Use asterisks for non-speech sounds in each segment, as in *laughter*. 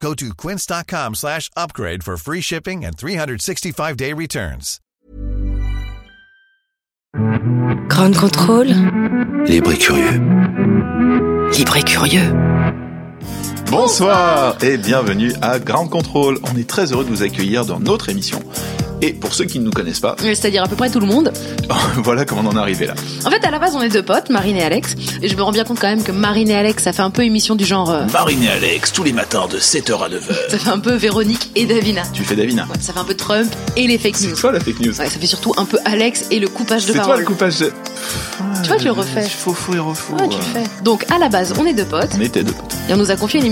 Go to quince.com slash upgrade for free shipping and 365-day returns. Grand contrôle. Libre et curieux. Libre et curieux. Bonsoir et bienvenue à Ground Control. On est très heureux de vous accueillir dans notre émission. Et pour ceux qui ne nous connaissent pas, C'est-à-dire à peu près tout le monde. *laughs* voilà comment on en est arrivé là. En fait, à la base, on est deux potes, Marine et Alex. Et je me rends bien compte quand même que Marine et Alex, ça fait un peu émission du genre. euh, Marine et Alex, tous les matins de 7h à 9h. ça fait un peu Véronique et Davina. Tu fais Davina. Ouais, ça fait un peu Trump et les fake C'est news. toi la fake news. Ouais, ça fait surtout un peu Alex et le coupage de C'est toi parole. le coupage. de- Tu vois, tu le refais. Faux, faux et refaux. Ouais, tu le fais. Donc, à la base, on est deux potes. On était deux potes. Et on nous a confié une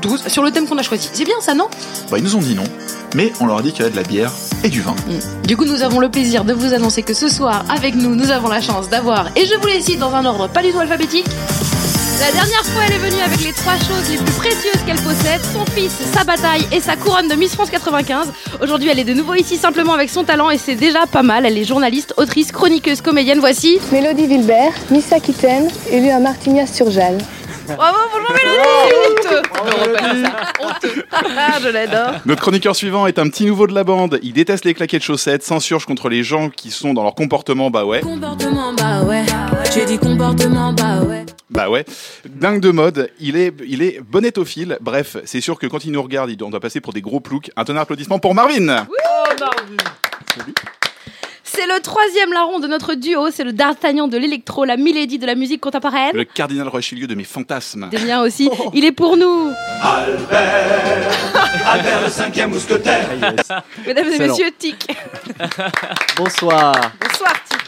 12, sur le thème qu'on a choisi. C'est bien ça, non? Bah, ils nous ont dit non. Mais on leur a dit qu'il y avait de la bière et du vin. Du coup, nous avons le plaisir de vous annoncer que ce soir, avec nous, nous avons la chance d'avoir, et je vous les cite dans un ordre pas du tout alphabétique. La dernière fois, elle est venue avec les trois choses les plus précieuses qu'elle possède son fils, sa bataille et sa couronne de Miss France 95. Aujourd'hui, elle est de nouveau ici simplement avec son talent et c'est déjà pas mal. Elle est journaliste, autrice, chroniqueuse, comédienne. Voici. Mélodie Vilbert, Miss Aquitaine, élue à Martignas-sur-Jalles. Bravo, bonjour Mélodie Honteux. Honteux Ah, Je l'adore Notre chroniqueur suivant est un petit nouveau de la bande. Il déteste les claquettes chaussettes, s'insurge contre les gens qui sont dans leur comportement, bah ouais. Comportement, bah ouais. J'ai dit comportement, bah ouais. Bah ouais. Dingue de mode, il est, il est bonnetophile. Bref, c'est sûr que quand il nous regarde, on doit passer pour des gros ploucs. Un tonnerre d'applaudissements pour Marvin C'est le troisième larron de notre duo, c'est le D'Artagnan de l'électro, la Milady de la musique contemporaine. Le cardinal Richelieu de mes fantasmes. Des miens aussi. Il est pour nous. Mesdames et messieurs, Tic. *laughs* Bonsoir. Bonsoir, Tic.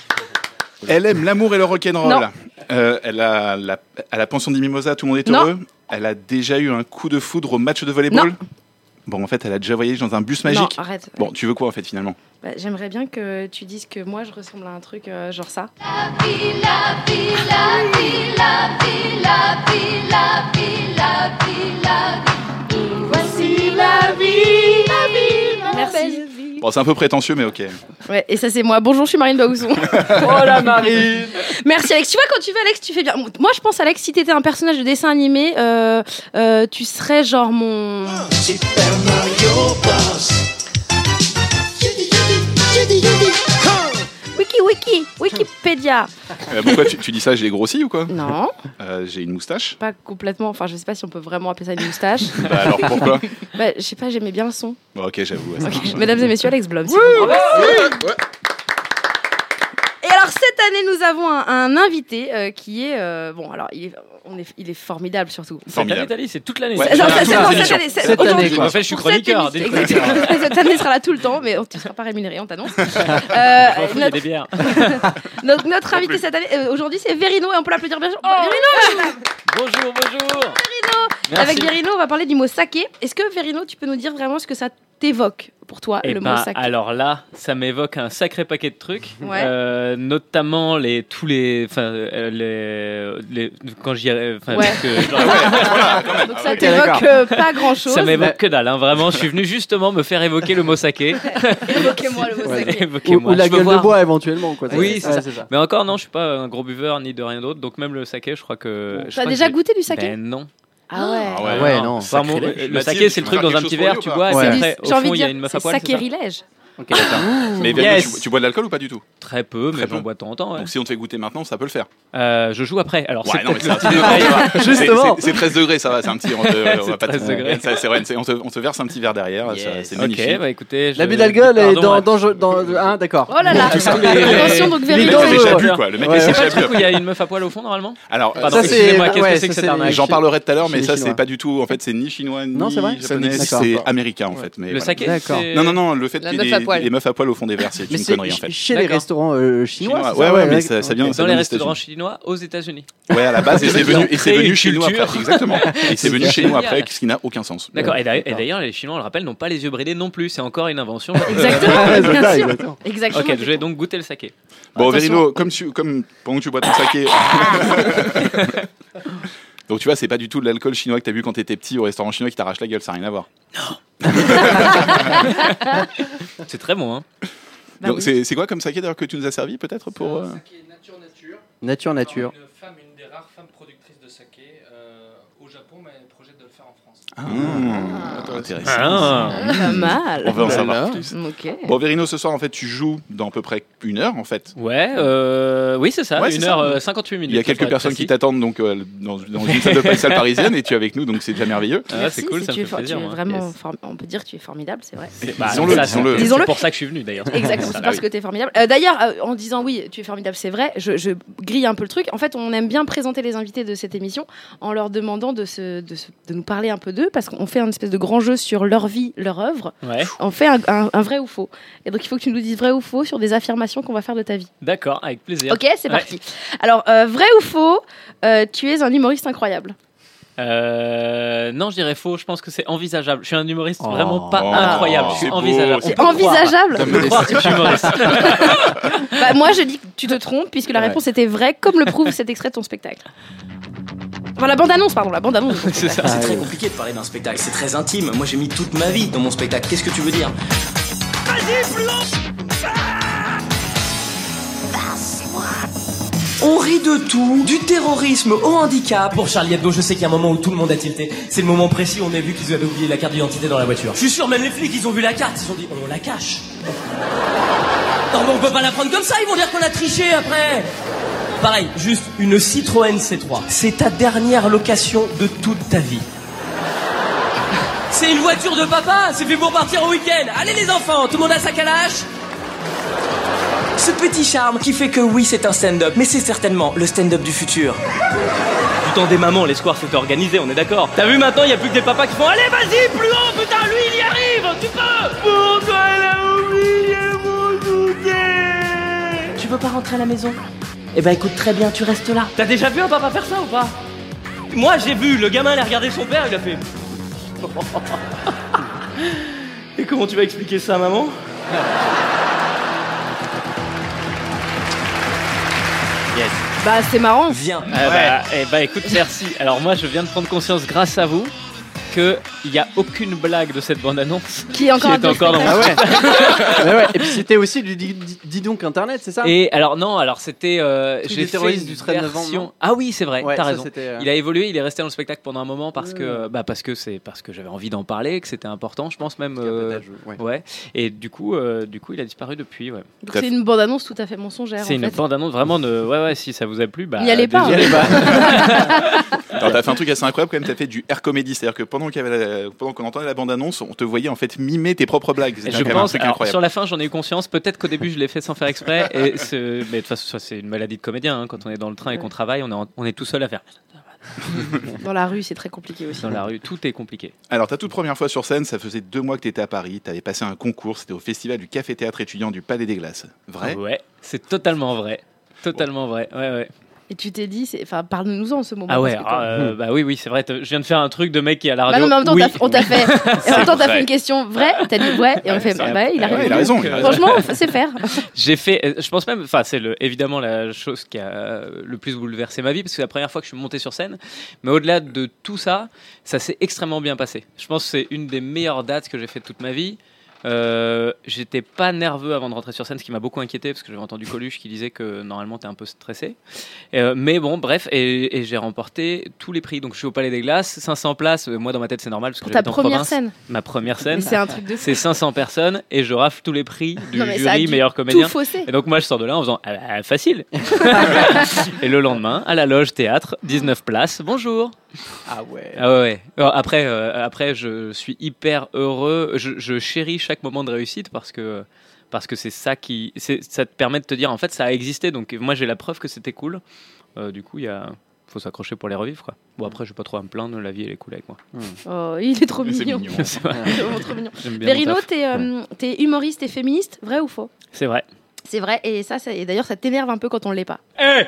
Elle aime l'amour et le rock'n'roll. Euh, elle a la, à la pension des mimosas, tout le monde est Non. heureux. Elle a déjà eu un coup de foudre au match de volleyball. Non. Bon, en fait, elle a déjà voyagé dans un bus magique. Non, arrête. Bon, tu veux quoi en fait finalement? Bah, J'aimerais bien que tu dises que moi je ressemble à un truc euh, genre ça. Merci. Bon, c'est un peu prétentieux, mais ok. Ouais, et ça c'est moi. Bonjour, je suis Marine Baousson. *laughs* *laughs* Oh la Marie Merci Alex. Tu vois quand tu veux Alex, tu fais bien. Moi je pense Alex, si t'étais un personnage de dessin animé, euh, euh, tu serais genre mon. Wiki wiki Wikipédia. Euh, pourquoi tu, tu dis ça J'ai grossi ou quoi Non, Euh, J'ai une moustache pas complètement. Enfin, je sais pas si on peut vraiment appeler ça une moustache. *laughs* Bah alors pourquoi bah, je sais pas, j'aimais bien le son. Bon, Ok, j'avoue. ouais. Mesdames et messieurs, Alex Blum. Année, nous avons un, un invité euh, qui est euh, bon. Alors il est, on est, il est formidable surtout. Formidable. C'est toute l'année. Ouais. c'est- Non, cette année, c'est- Cette aujourd'hui, année, quoi. En fait, je suis cette chroniqueur, émission- dès le chroniqueur. Exactement. Cette année sera là tout le temps, mais tu ne seras pas rémunéré, on t'annonce. Euh, *laughs* Je m'en fous, il y a notre, des bières. *laughs* notre- notre invité cette année, euh, aujourd'hui, c'est Verino et on peut l'applaudir bien sûr. Verino Bonjour, bonjour. Merci. Avec Verino, on va parler du mot saké. Est-ce que Verino, tu peux nous dire vraiment ce que ça t'évoque pour toi, Eh le ben, mot saké alors là, ça m'évoque un sacré paquet de trucs, Ouais. Euh, notamment les tous les, enfin euh, les, les- quand j'y, enfin Ouais. parce que, genre, *laughs* Donc ça Ok, t'évoque euh, pas grand-chose. ça m'évoque que dalle. hein, vraiment, je suis venu justement me faire évoquer le mot saké. *laughs* Évoquez-moi le mot Ouais, saké. Ou, la Je gueule de bois éventuellement. Quoi. Oui, c'est Ouais, ça. Mais encore non, je suis pas un gros buveur ni de rien d'autre, donc même le saké, je crois que. T'as déjà que goûté du saké Ben non. Ah ouais. Ah ouais, Ah ouais, non. Enfin, mon- sacrilège. le Mathilde, saké, tu c'est le truc dans un quelque petit chose verre, pour tu ou bois, et Ouais. après, J'ai au envie fond, de il y a dire, une meuf à c'est poil. c'est ça sakérilège. Ok, d'accord. Mais Verino, Yes. tu, tu bois de l'alcool ou pas du tout Très peu, Très mais peu. j'en bois de temps en temps. ouais. Donc si on te fait goûter maintenant, ça peut le faire. Euh, je joue après. Alors, c'est Ouais, non, mais peut-être c'est un le petit détail. *laughs* C'est- Justement. c'est- C'est 13 degrés, ça va, c'est un petit. On, te- *laughs* on va pas te- 13 degrés. *laughs* Ça, c'est vrai, c'est- on, te, on te verse un petit verre derrière, ça- Yes. c'est magnifique. Ok, bah écoutez. je- L'abus d'alcool est Pardon, dans, ouais. dans, dans, hein, d'accord. Oh là là Attention, donc Le Les mec Véro. dents, s'est déjà bu, quoi. Le mec Ouais. s'est C'est pas déjà le truc où bu. il y a une meuf à poil au fond normalement Alors, Pardon, Ça, c'est- excusez-moi, qu'est-ce ouais, que c'est ça, que cette c'est- arnaque J'en parlerai tout à l'heure, mais ça c'est Chinois. pas du tout. En fait, c'est ni chinois ni Non, c'est vrai japonais, c'est américain en fait. Mais Le voilà. saké D'accord. c'est- Non, non, non, le fait La qu'il meuf à poil. les meufs à poil au fond des verres, c'est une connerie en fait. chez les restaurants euh, chinois. Chinois, c'est ouais, ça ouais, mais ça- ça vient- ça Dans vient les des restaurants chinois aux États-Unis. Ouais, à la base, *laughs* et c'est venu, et venu chez nous après. Exactement. Et c'est venu chez nous après, ce qui n'a aucun sens. D'accord. Et d'ailleurs- les Chinois, on le rappelle, n'ont pas les yeux bridés non plus. C'est encore une invention. *laughs* Exactement, Ouais, bien sûr. exactement. Ok, je vais donc goûter le saké. Bon. Verino, comme, tu, comme pendant que tu bois ton saké. *laughs* Donc tu vois, c'est pas du tout de l'alcool chinois que t'as vu quand t'étais petit au restaurant chinois qui t'arrache la gueule, ça n'a rien à voir. *laughs* C'est très bon, hein. Bah oui. c'est c'est quoi comme saké d'ailleurs que tu nous as servi peut-être pour euh, nature nature. Nature, nature. Une femme, une des rares femmes productrices de saké euh, au Japon, mais elle projette de le faire en France. Ah, intéressant. Ah. Pas mal. On veut en savoir Voilà. plus. Bon, Verino, ce soir, en fait, tu joues dans à peu près une heure, en fait. Ouais, euh, oui, c'est ça. Ouais, c'est 1 ça. heure euh, 58 minutes. Il y a quelques personnes qui t'attendent donc euh, dans, dans une salle de salle *laughs* parisienne et tu es avec nous, donc c'est déjà merveilleux. Ah, c'est cool, si ça tu me es fait for- plaisir. tu es moi. vraiment Yes. form- On peut dire que tu es formidable, c'est vrai. Bah, Disons-le. C'est pour ça que je suis venu d'ailleurs. Exactement, c'est parce oui. que tu es formidable. Euh, D'ailleurs, en disant oui, tu es formidable, c'est vrai, je, je grille un peu le truc. En fait, on aime bien présenter les invités de cette émission en leur demandant de, se, de, se- de nous parler un peu d'eux, parce qu'on fait un espèce de grand jeu sur leur vie, leur œuvre. Ouais, On fait un, un- un vrai ou faux. Et donc, il faut que tu nous dises vrai ou faux sur des affirmations qu'on va faire de ta vie. d'accord, avec plaisir. Ok, c'est Ouais. parti. Alors, euh, vrai ou faux, euh, tu es un humoriste incroyable. Euh, non, je dirais faux. Je pense que c'est envisageable. Je suis un humoriste Oh. vraiment pas Oh, incroyable. Je c'est suis envisageable. c'est envisageable On peut croire que je suis humoriste. *laughs* Bah, Moi, je dis que tu te trompes, puisque la Ouais. réponse était vraie, comme le prouve cet extrait de ton spectacle. Enfin, la bande-annonce, pardon, la bande-annonce. *laughs* c'est spectacle. ça. C'est très compliqué de parler d'un spectacle, c'est très intime. Moi j'ai mis toute ma vie dans mon spectacle. Qu'est-ce que tu veux dire? On rit de tout, du terrorisme au handicap. Pour Charlie Hebdo, je sais qu'il y a un moment où tout le monde a tilté. C'est le moment précis où on a vu qu'ils avaient oublié la carte d'identité dans la voiture. Je suis sûr, même les flics, ils ont vu la carte, ils ont dit on la cache. Non mais on peut pas la prendre comme ça, ils vont dire qu'on a triché après. Pareil, juste une Citroën C3. C'est ta dernière location de toute ta vie. C'est une voiture de papa, c'est fait pour partir au week-end. Allez les enfants, tout le monde a sa calache Ce petit charme qui fait que oui, c'est un stand-up, mais c'est certainement le stand-up du futur. Du temps des mamans, les squares c'était organisé, on est d'accord. T'as vu maintenant, il y a plus que des papas qui font Allez, vas-y, plus haut, putain, lui il y arrive, tu peux Pourquoi elle a oublié mon goûter? Tu veux pas rentrer à la maison? Eh ben écoute très bien, tu restes là. T'as déjà vu un papa faire ça ou pas? Moi j'ai vu, le gamin il a regardé son père, il a fait. *laughs* Et comment tu vas expliquer ça à maman Bah, c'est marrant. Viens. Ah bah, eh bah, écoute, merci. Alors moi, je viens de prendre conscience, grâce à vous, qu'il n'y a aucune blague de cette bande-annonce Qui est encore qui un est encore dans mon Ah *laughs* *laughs* ouais. Et puis c'était aussi du dis, donc internet, c'est ça? Et alors non, alors c'était euh, j'ai fait une du 13 novembre, version- Ah oui, c'est vrai, Ouais, t'as raison. euh, Il a évolué, il est resté dans le spectacle pendant un moment parce Mmh. que bah parce que c'est parce que j'avais envie d'en parler, que c'était important, je pense même. Euh, ouais. ouais. Et du coup, euh, du coup, il a disparu depuis. Ouais. Donc, c'est une bande-annonce tout à fait mensongère. C'est une fait. bande-annonce vraiment de. Ouais, ouais. Si ça vous a plu, bah. N'y allez pas. Alors *laughs* t'as fait un truc assez incroyable quand même, t'as fait du air comedy, c'est-à-dire que pendant qu'il y avait la- pendant qu'on entendait la bande-annonce, on te voyait en fait mimer tes propres blagues. Je pense, truc alors, incroyable. sur la fin, j'en ai eu conscience. Peut-être qu'au début, je l'ai fait sans faire exprès. Et mais de toute façon, ça, c'est une maladie de comédien. hein. Quand on est dans le train et qu'on travaille, on est, en- on est tout seul à faire. *laughs* Dans la rue, c'est très compliqué aussi. Dans la rue, tout est compliqué. Alors ta toute première fois sur scène, ça faisait deux mois que t'étais à Paris, t'avais passé un concours, c'était au festival du Café Théâtre étudiant du Palais des Glaces. Vrai? Ouais, c'est totalement vrai. Totalement vrai. Ouais, ouais. Et tu t'es dit, enfin, parle-nous-en en ce moment. Ah ouais, parce que ah, euh, bah oui, oui, c'est vrai. Je viens de faire un truc de mec qui est à la Bah radio. non, mais en même temps, oui. t'as- on t'a fait. *laughs* En même temps, t'as fait une question vraie. T'as dit ouais. Et on fait. c'est Bah, il a raison. il a raison, il a raison. Franchement, c'est faire. *laughs* J'ai fait, euh, je pense même, enfin c'est le, évidemment la chose qui a euh, le plus bouleversé ma vie parce que c'est la première fois que je suis monté sur scène. Mais au-delà de tout ça, ça s'est extrêmement bien passé. Je pense que c'est une des meilleures dates que j'ai fait de toute ma vie. Euh, J'étais pas nerveux avant de rentrer sur scène, ce qui m'a beaucoup inquiété parce que j'avais entendu Coluche qui disait que normalement t'es un peu stressé. Euh, mais bon, bref, et, et j'ai remporté tous les prix. Donc je suis au Palais des Glaces, 500 places. Euh, Moi dans ma tête c'est normal parce que Pour ta en première province. scène. Ma première scène. C'est un truc de fou. C'est 500 personnes et je rafle tous les prix du Non, jury meilleur comédien. Et donc moi je sors de là en faisant ah facile. *laughs* et le lendemain à la loge théâtre, 19 places. Bonjour. Ah ouais. Ah ouais. Alors, après, euh, après, je suis hyper heureux. Je, je chéris chaque moment de réussite parce que parce que c'est ça qui, ça te permet de te dire en fait ça a existé. Donc moi j'ai la preuve que c'était cool. Euh, du coup il y a, faut s'accrocher pour les revivre quoi. Bon après je vais pas trop à me plaindre, la vie elle est cool avec moi. Oh, il est trop C'est mignon. *laughs* C'est mignon. Taf. t'es euh, t'es humoriste et féministe, vrai ou faux? C'est vrai. C'est vrai, et ça, ça- et d'ailleurs, ça t'énerve un peu quand on l'est pas. Eh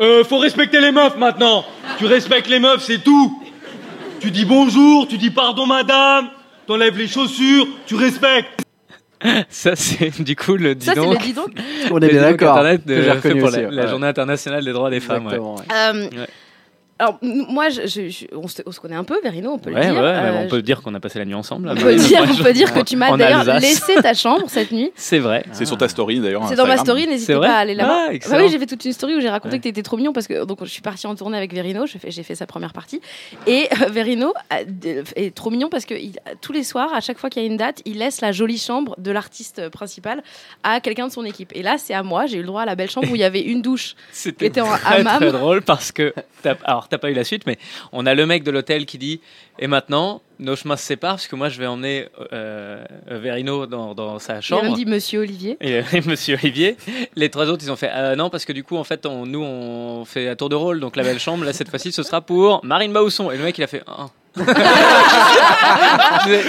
euh, Faut respecter les meufs maintenant Tu respectes les meufs, c'est tout Tu dis bonjour, tu dis pardon madame, t'enlèves les chaussures, tu respectes Ça c'est du coup le dis Ça, c'est donc. le dis donc. On est bien d'accord, Internet que de- j'ai fait reconnu pour aussi, la, la ouais. journée internationale des droits des femmes. ouais. Exactement, ouais. Euh, Ouais. Alors, moi, je, je- je- on, se, on se connaît un peu, Verino, on peut Ouais, le dire. ouais, Euh, on peut dire qu'on a passé la nuit ensemble. on là, peut mais- dire, moi, *laughs* on peut dire que tu m'as d'ailleurs laissé ta chambre cette nuit. C'est vrai. C'est sur ta story d'ailleurs. C'est dans ma story, n'hésitez pas à aller là-bas. Ah, Bah oui, j'ai fait toute une story où j'ai raconté Ouais. que t'étais trop mignon parce que donc je suis partie en tournée avec Verino, j'ai fait, sa première partie et euh, Verino a- est trop mignon parce que il- tous les soirs, à chaque fois qu'il y a une date, il laisse la jolie chambre de l'artiste principal à quelqu'un de son équipe. Et là, c'est à moi, j'ai eu le droit à la belle chambre où il y avait une douche *laughs* qui C'était était en très, hammam. très drôle parce que alors t'as pas eu la suite mais on a le mec de l'hôtel qui dit et maintenant nos chemins se séparent parce que moi je vais emmener euh, Verino dans, dans sa chambre même dit Monsieur Olivier. et, euh, *laughs* Monsieur Olivier les trois autres ils ont fait euh, non parce que du coup en fait on, nous on fait à tour de rôle donc la belle chambre là cette fois-ci ce sera pour Marine Bausson et le mec il a fait Ah.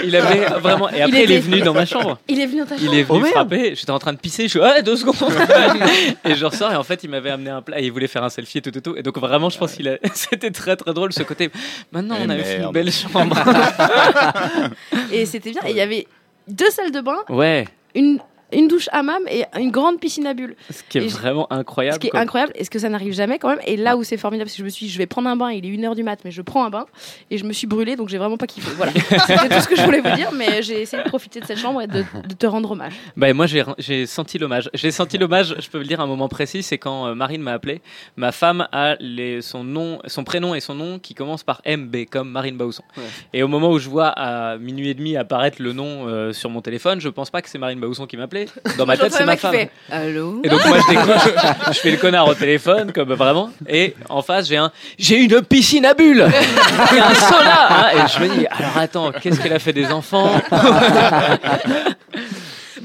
Il avait vraiment et après il, est venu dans ma chambre. Il est venu dans ta il chambre. est venu Oh, frapper, j'étais en train de pisser, je suis ouais deux secondes. *laughs* Et je ressors et en fait il m'avait amené un plat et il voulait faire un selfie et tout tout tout. Et donc vraiment je pense qu'il a *laughs* c'était très très drôle ce côté. Maintenant Eh on avait fait une belle chambre. *laughs* Et c'était bien. Et il y avait deux salles de bain, ouais. Une, une douche hammam et une grande piscine à bulles. ce qui est Et je- vraiment incroyable Ce qui est quoi. incroyable, est-ce que ça n'arrive jamais quand même Et là où c'est formidable, parce que je me suis dit, je vais prendre un bain, il est 1h du mat, mais je prends un bain, et je me suis brûlée, donc j'ai vraiment pas kiffé. Voilà, *laughs* c'était tout ce que je voulais vous dire, mais j'ai essayé de profiter de cette chambre et de, de te rendre hommage. Bah, moi j'ai senti l'hommage. J'ai senti l'hommage, je peux le dire à un moment précis, c'est quand euh, Marine m'a appelé. Ma femme a les, son nom, son prénom et son nom qui commencent par MB comme Marine Bausson. Ouais. Et au moment où je vois à minuit et demi apparaître le nom euh, sur mon téléphone, je pense pas que c'est Marine Bausson qui m'appelait. Dans ma tête c'est ma femme. fait, Allô Et donc moi je décroche, je fais le connard au téléphone comme vraiment. Et en face j'ai un j'ai une piscine à bulles. Et un sauna hein, et je me dis alors attends qu'est-ce qu'elle a fait des enfants?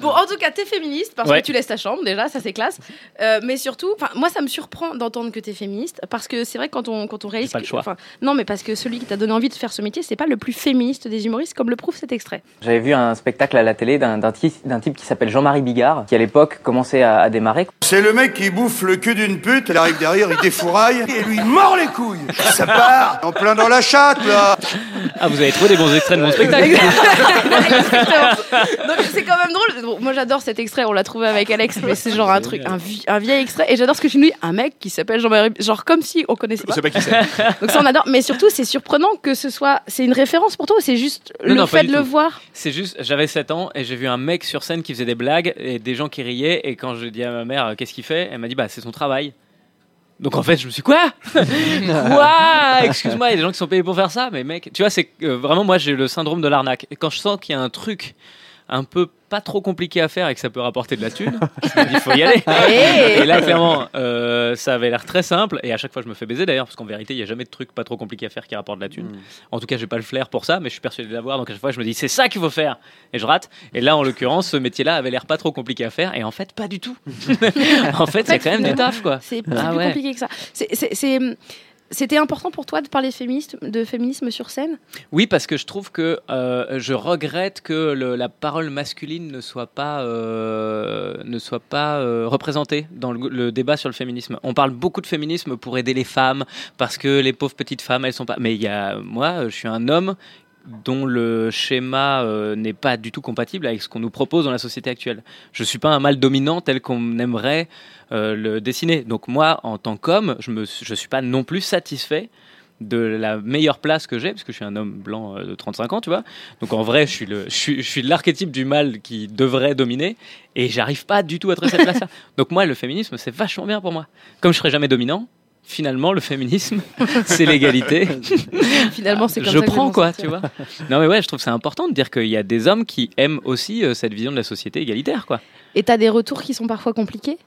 Bon, en tout cas, t'es féministe parce Ouais. que tu laisses ta chambre, déjà, ça c'est classe. Euh, mais surtout, enfin, moi ça me surprend d'entendre que t'es féministe parce que c'est vrai que quand on, quand on réalise. pas le choix. enfin, Non, mais parce que celui qui t'a donné envie de faire ce métier, c'est pas le plus féministe des humoristes, comme le prouve cet extrait. J'avais vu un spectacle à la télé d'un d'un type, qui s'appelle Jean-Marie Bigard, qui à l'époque commençait à, à démarrer. C'est le mec qui bouffe le cul d'une pute, elle arrive derrière, il défouraille et lui mord les couilles. Ça part en plein dans la chatte là. Ah vous avez trouvé des bons extraits de mon spectacle *laughs* c'est quand même drôle. Moi j'adore cet extrait, on l'a trouvé avec Alex, mais c'est genre un truc, un, vie- un vieil extrait. Et j'adore ce que tu nous dis, un mec qui s'appelle Jean-Marie, genre comme si on connaissait Je pas. sais pas qui c'est. *laughs* Donc ça on adore. Mais surtout c'est surprenant que ce soit, c'est une référence pour toi ou c'est juste Non, le non, fait de le voir? C'est juste, j'avais 7 ans et j'ai vu un mec sur scène qui faisait des blagues et des gens qui riaient. Et quand je dis à ma mère euh, qu'est-ce qu'il fait, elle m'a dit bah c'est son travail. Donc en fait, je me suis quoi? *laughs* Quoi? Excuse-moi, il y a des gens qui sont payés pour faire ça, mais mec, tu vois, c'est euh, vraiment moi j'ai le syndrome de l'arnaque. Et quand je sens qu'il y a un truc un peu pas trop compliqué à faire et que ça peut rapporter de la thune, je me dis faut y aller. Hey et là clairement, euh, ça avait l'air très simple et à chaque fois je me fais baiser d'ailleurs parce qu'en vérité il y a jamais de truc pas trop compliqué à faire qui rapporte de la thune. En tout cas, j'ai pas le flair pour ça, mais je suis persuadé de l'avoir. Donc à chaque fois, je me dis c'est ça qu'il faut faire et je rate. Et là, en l'occurrence, ce métier-là avait l'air pas trop compliqué à faire et en fait, pas du tout. *laughs* en fait, c'est quand même du taf quoi. C'est Ah plus ouais. compliqué que ça. C'est- C'était important pour toi de parler de féminisme, de féminisme sur scène? Oui, parce que je trouve que euh, je regrette que la parole masculine ne soit pas, euh, ne soit pas euh, représentée dans le, le débat sur le féminisme. On parle beaucoup de féminisme pour aider les femmes, parce que les pauvres petites femmes, elles sont pas. Mais il y a, moi, je suis un homme dont le schéma euh, n'est pas du tout compatible avec ce qu'on nous propose dans la société actuelle. Je suis pas un mâle dominant tel qu'on aimerait euh, le dessiner. Donc moi, en tant qu'homme, je ne je suis pas non plus satisfait de la meilleure place que j'ai, parce que je suis un homme blanc euh, de 35 ans, tu vois. Donc en vrai, je suis le, je suis, je suis l'archétype du mal qui devrait dominer, et j'arrive pas du tout à trouver cette place-là. *laughs* Donc moi, le féminisme, c'est vachement bien pour moi. Comme je serai jamais dominant, finalement, le féminisme, *laughs* c'est l'égalité. Finalement, c'est comme je ça que prends quoi, sortir. tu vois. Non mais ouais, je trouve c'est important de dire qu'il y a des hommes qui aiment aussi euh, cette vision de la société égalitaire, quoi. Et t'as des retours qui sont parfois compliqués?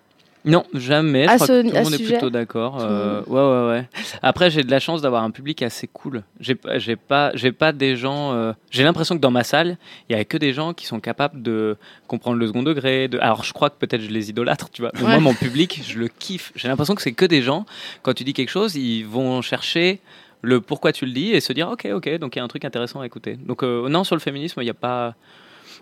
Non, jamais. Je À crois ce- que tout le monde est sujet plutôt d'accord. Euh, ouais, ouais, ouais. Après, j'ai de la chance d'avoir un public assez cool. J'ai, pas- j'ai pas, j'ai pas des gens. euh, J'ai l'impression que dans ma salle, il y a que des gens qui sont capables de comprendre le second degré. De... Alors, je crois que peut-être je les idolâtre, tu vois. Mais Ouais. moi, mon public, je le kiffe. J'ai l'impression que c'est que des gens. Quand tu dis quelque chose, ils vont chercher le pourquoi tu le dis et se dire ok, ok. Donc il y a un truc intéressant à écouter. Donc euh, non, sur le féminisme, il n'y a pas.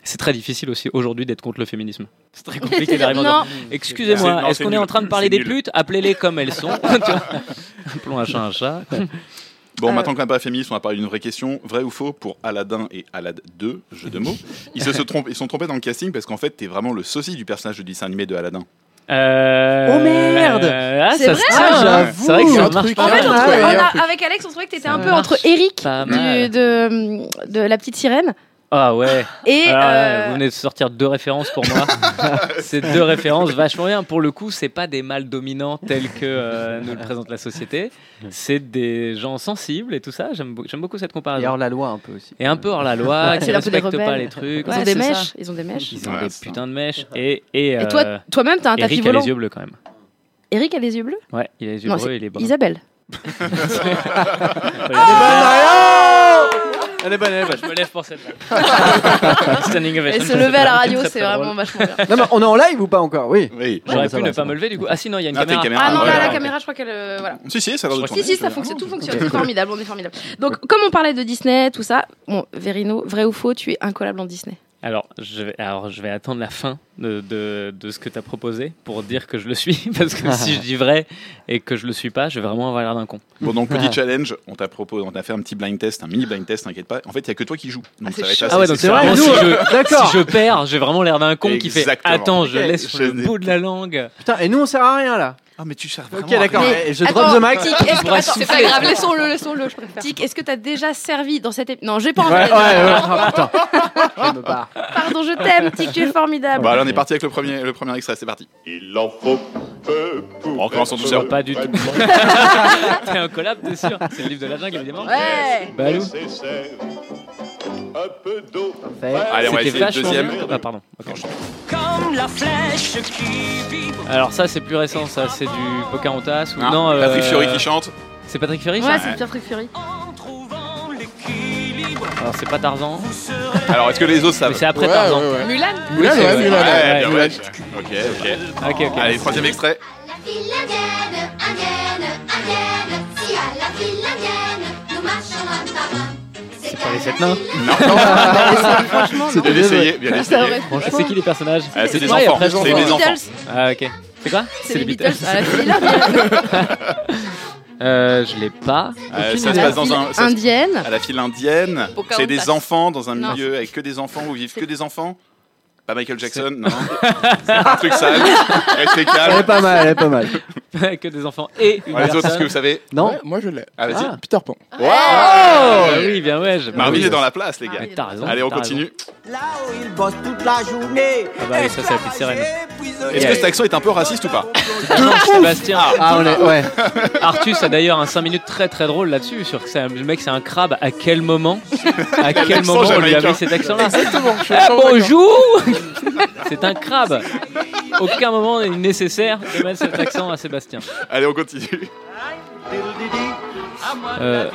C'est très difficile aussi aujourd'hui d'être contre le féminisme. C'est très *laughs* compliqué d'arriver en Excusez-moi, C'est- est-ce c'est qu'on est en train de parler C'est des putes? Appelez-les comme elles sont. *laughs* Appelons *laughs* un chat un chat. Bon, Euh. maintenant qu'on a pas féministe, on va parler d'une vraie question. Vrai ou faux pour Aladdin et Alad 2, jeu de mots Ils se, se trompent, ils sont trompés dans le casting parce qu'en fait, t'es vraiment le sosie du personnage de dessin animé de Aladdin. Euh, Oh, merde euh, ah, C'est ça vrai Ah, hein. j'avoue. C'est vrai que ça un marche truc, pas En Ah, fait, on ouais, trouvait- on a- avec Alex, on trouvait que t'étais un peu entre Eric du- de la petite sirène Ah ouais. et Alors, euh, Vous venez de sortir deux références pour moi. *laughs* c'est deux références vachement bien. Pour le coup, c'est pas des mâles dominants tels que euh, nous le présente la société. C'est des gens sensibles et tout ça. J'aime beau- j'aime beaucoup cette Et comparaison. hors la loi un peu aussi. Et un peu hors la loi, qui respectent pas les trucs. Ils Ouais, ont des ça. mèches. Ils ont des mèches. Ils ont Ouais, des putains de mèches. Et, et, Et euh, toi, toi-même, t'as un tapis Eric a volant. les yeux bleus quand même. Eric a les yeux bleus? Ouais, il a les yeux Non, bleus et il est brun. Isabelle. *laughs* *laughs* Elle est bonne, elle est bonne. Je me lève pour celle-là. *laughs* Standing ovation. Et se lever à la radio, c'est vraiment vachement bien. Non, mais on est en live ou pas encore? Oui. Oui. J'aurais pu ne pas me lever du coup. Ah si, non, il y a une Ah, caméra. Ah non, ouais, la caméra, je crois qu'elle. euh, Voilà. Si, si, ça a l'air de Si, si, ça fonctionne, tout *laughs* fonctionne, c'est formidable, on est formidable. Donc, comme on parlait de Disney, tout ça, bon, Verino, vrai ou faux, tu es incollable en Disney? Alors je, vais, alors, je vais attendre la fin de, de, de ce que tu as proposé pour dire que je le suis. *laughs* Parce que si je dis vrai et que je le suis pas, je vais vraiment avoir l'air d'un con. Bon, donc petit challenge, on t'a proposé, on t'a fait un petit blind test, un mini blind test, t'inquiète pas. En fait, il y a que toi qui joues. Donc c'est ça va être assez- Ah ouais, donc c'est vrai, nous, si je, d'accord. si je perds, j'ai vraiment l'air d'un con qui fait. Attends, je laisse je le bout de la langue. Putain, et nous on sert à rien là. Ah, mais tu sers Ok, vraiment à d'accord. Je Attends, drop the mic. Attends, c'est pas grave, laissons-le, laissons-le, je préfère. Tic, est-ce que t'as déjà servi dans cette émission Non, j'ai pas Ouais, envie. ouais, ouais. Putain. *laughs* Je me barre. Pardon, je t'aime, Tic, tu es formidable. Bon, allez, on est parti avec le premier, le premier extrait, c'est parti. Il en faut peu pour On recommence en douceur. Pas du tout. *laughs* T'es un collab, t'es sûr? C'est le livre de la jungle, évidemment. Ouais. Balou. Un peu d'eau. Allez, on va essayer le deuxième. Ah, pardon. Ok. Comme la flèche qui vibre. Alors ça, c'est plus récent, ça. C'est du Pocahontas ou Ah, non euh, Patrick Fiori qui chante. C'est Patrick ça Ouais, c'est Patrick Fury. Alors c'est pas Tarzan. Alors, est-ce que les autres Mais savent c'est après Tarzan. Mulan Oui, c'est vrai. Ouais, Ouais, bien ouais. ouais. Ok, ok. Ok, ok. Allez, troisième extrait. La file indienne, indienne, indienne, si à la file indienne, nous marchons main par main. C'est pas les sept nains. *laughs* Franchement, Bien non. essayé, bien essayé. aurait- C'est qui les personnages? Ah, c'est des Ouais, enfants. après, C'est des enfants. Ah ok. C'est quoi C'est les Beatles. À la file indienne. *laughs* Euh, je l'ai pas. Euh, ça se passe dans un. ça se- Indienne. À la file indienne. Pocahontas. C'est des enfants dans un Non. milieu avec que des enfants où vivent que des enfants. Pas Michael Jackson, *laughs* non. C'est un truc sale. Restez Elle est calme. pas mal, elle est pas mal. *laughs* que des enfants et une les autres, est-ce que vous savez Non Ouais, moi je l'ai. Ah, vas-y. Ah. Peter Pan. Wow Ah oui, bien ouais. je- Marvin est dans la place, les gars. Mais T'as raison. Allez, on t'as continue. là où il bosse toute la journée. Ah bah oui, ça, c'est la petite sirène. Est-ce que cet accent est un peu raciste ou pas raison. Sébastien. Ah, on est. Ouais. Artus a d'ailleurs un 5 minutes très très drôle là-dessus sur que c'est un- le mec c'est un crabe. À quel moment *laughs* À quel L'accent moment on lui a jamaïcain. mis cet accent-là Exactement. je suis Ah, entièrement d'accord. bonjour *laughs* C'est un crabe. Aucun moment n'est nécessaire de mettre cet accent à Allez, on continue. Euh,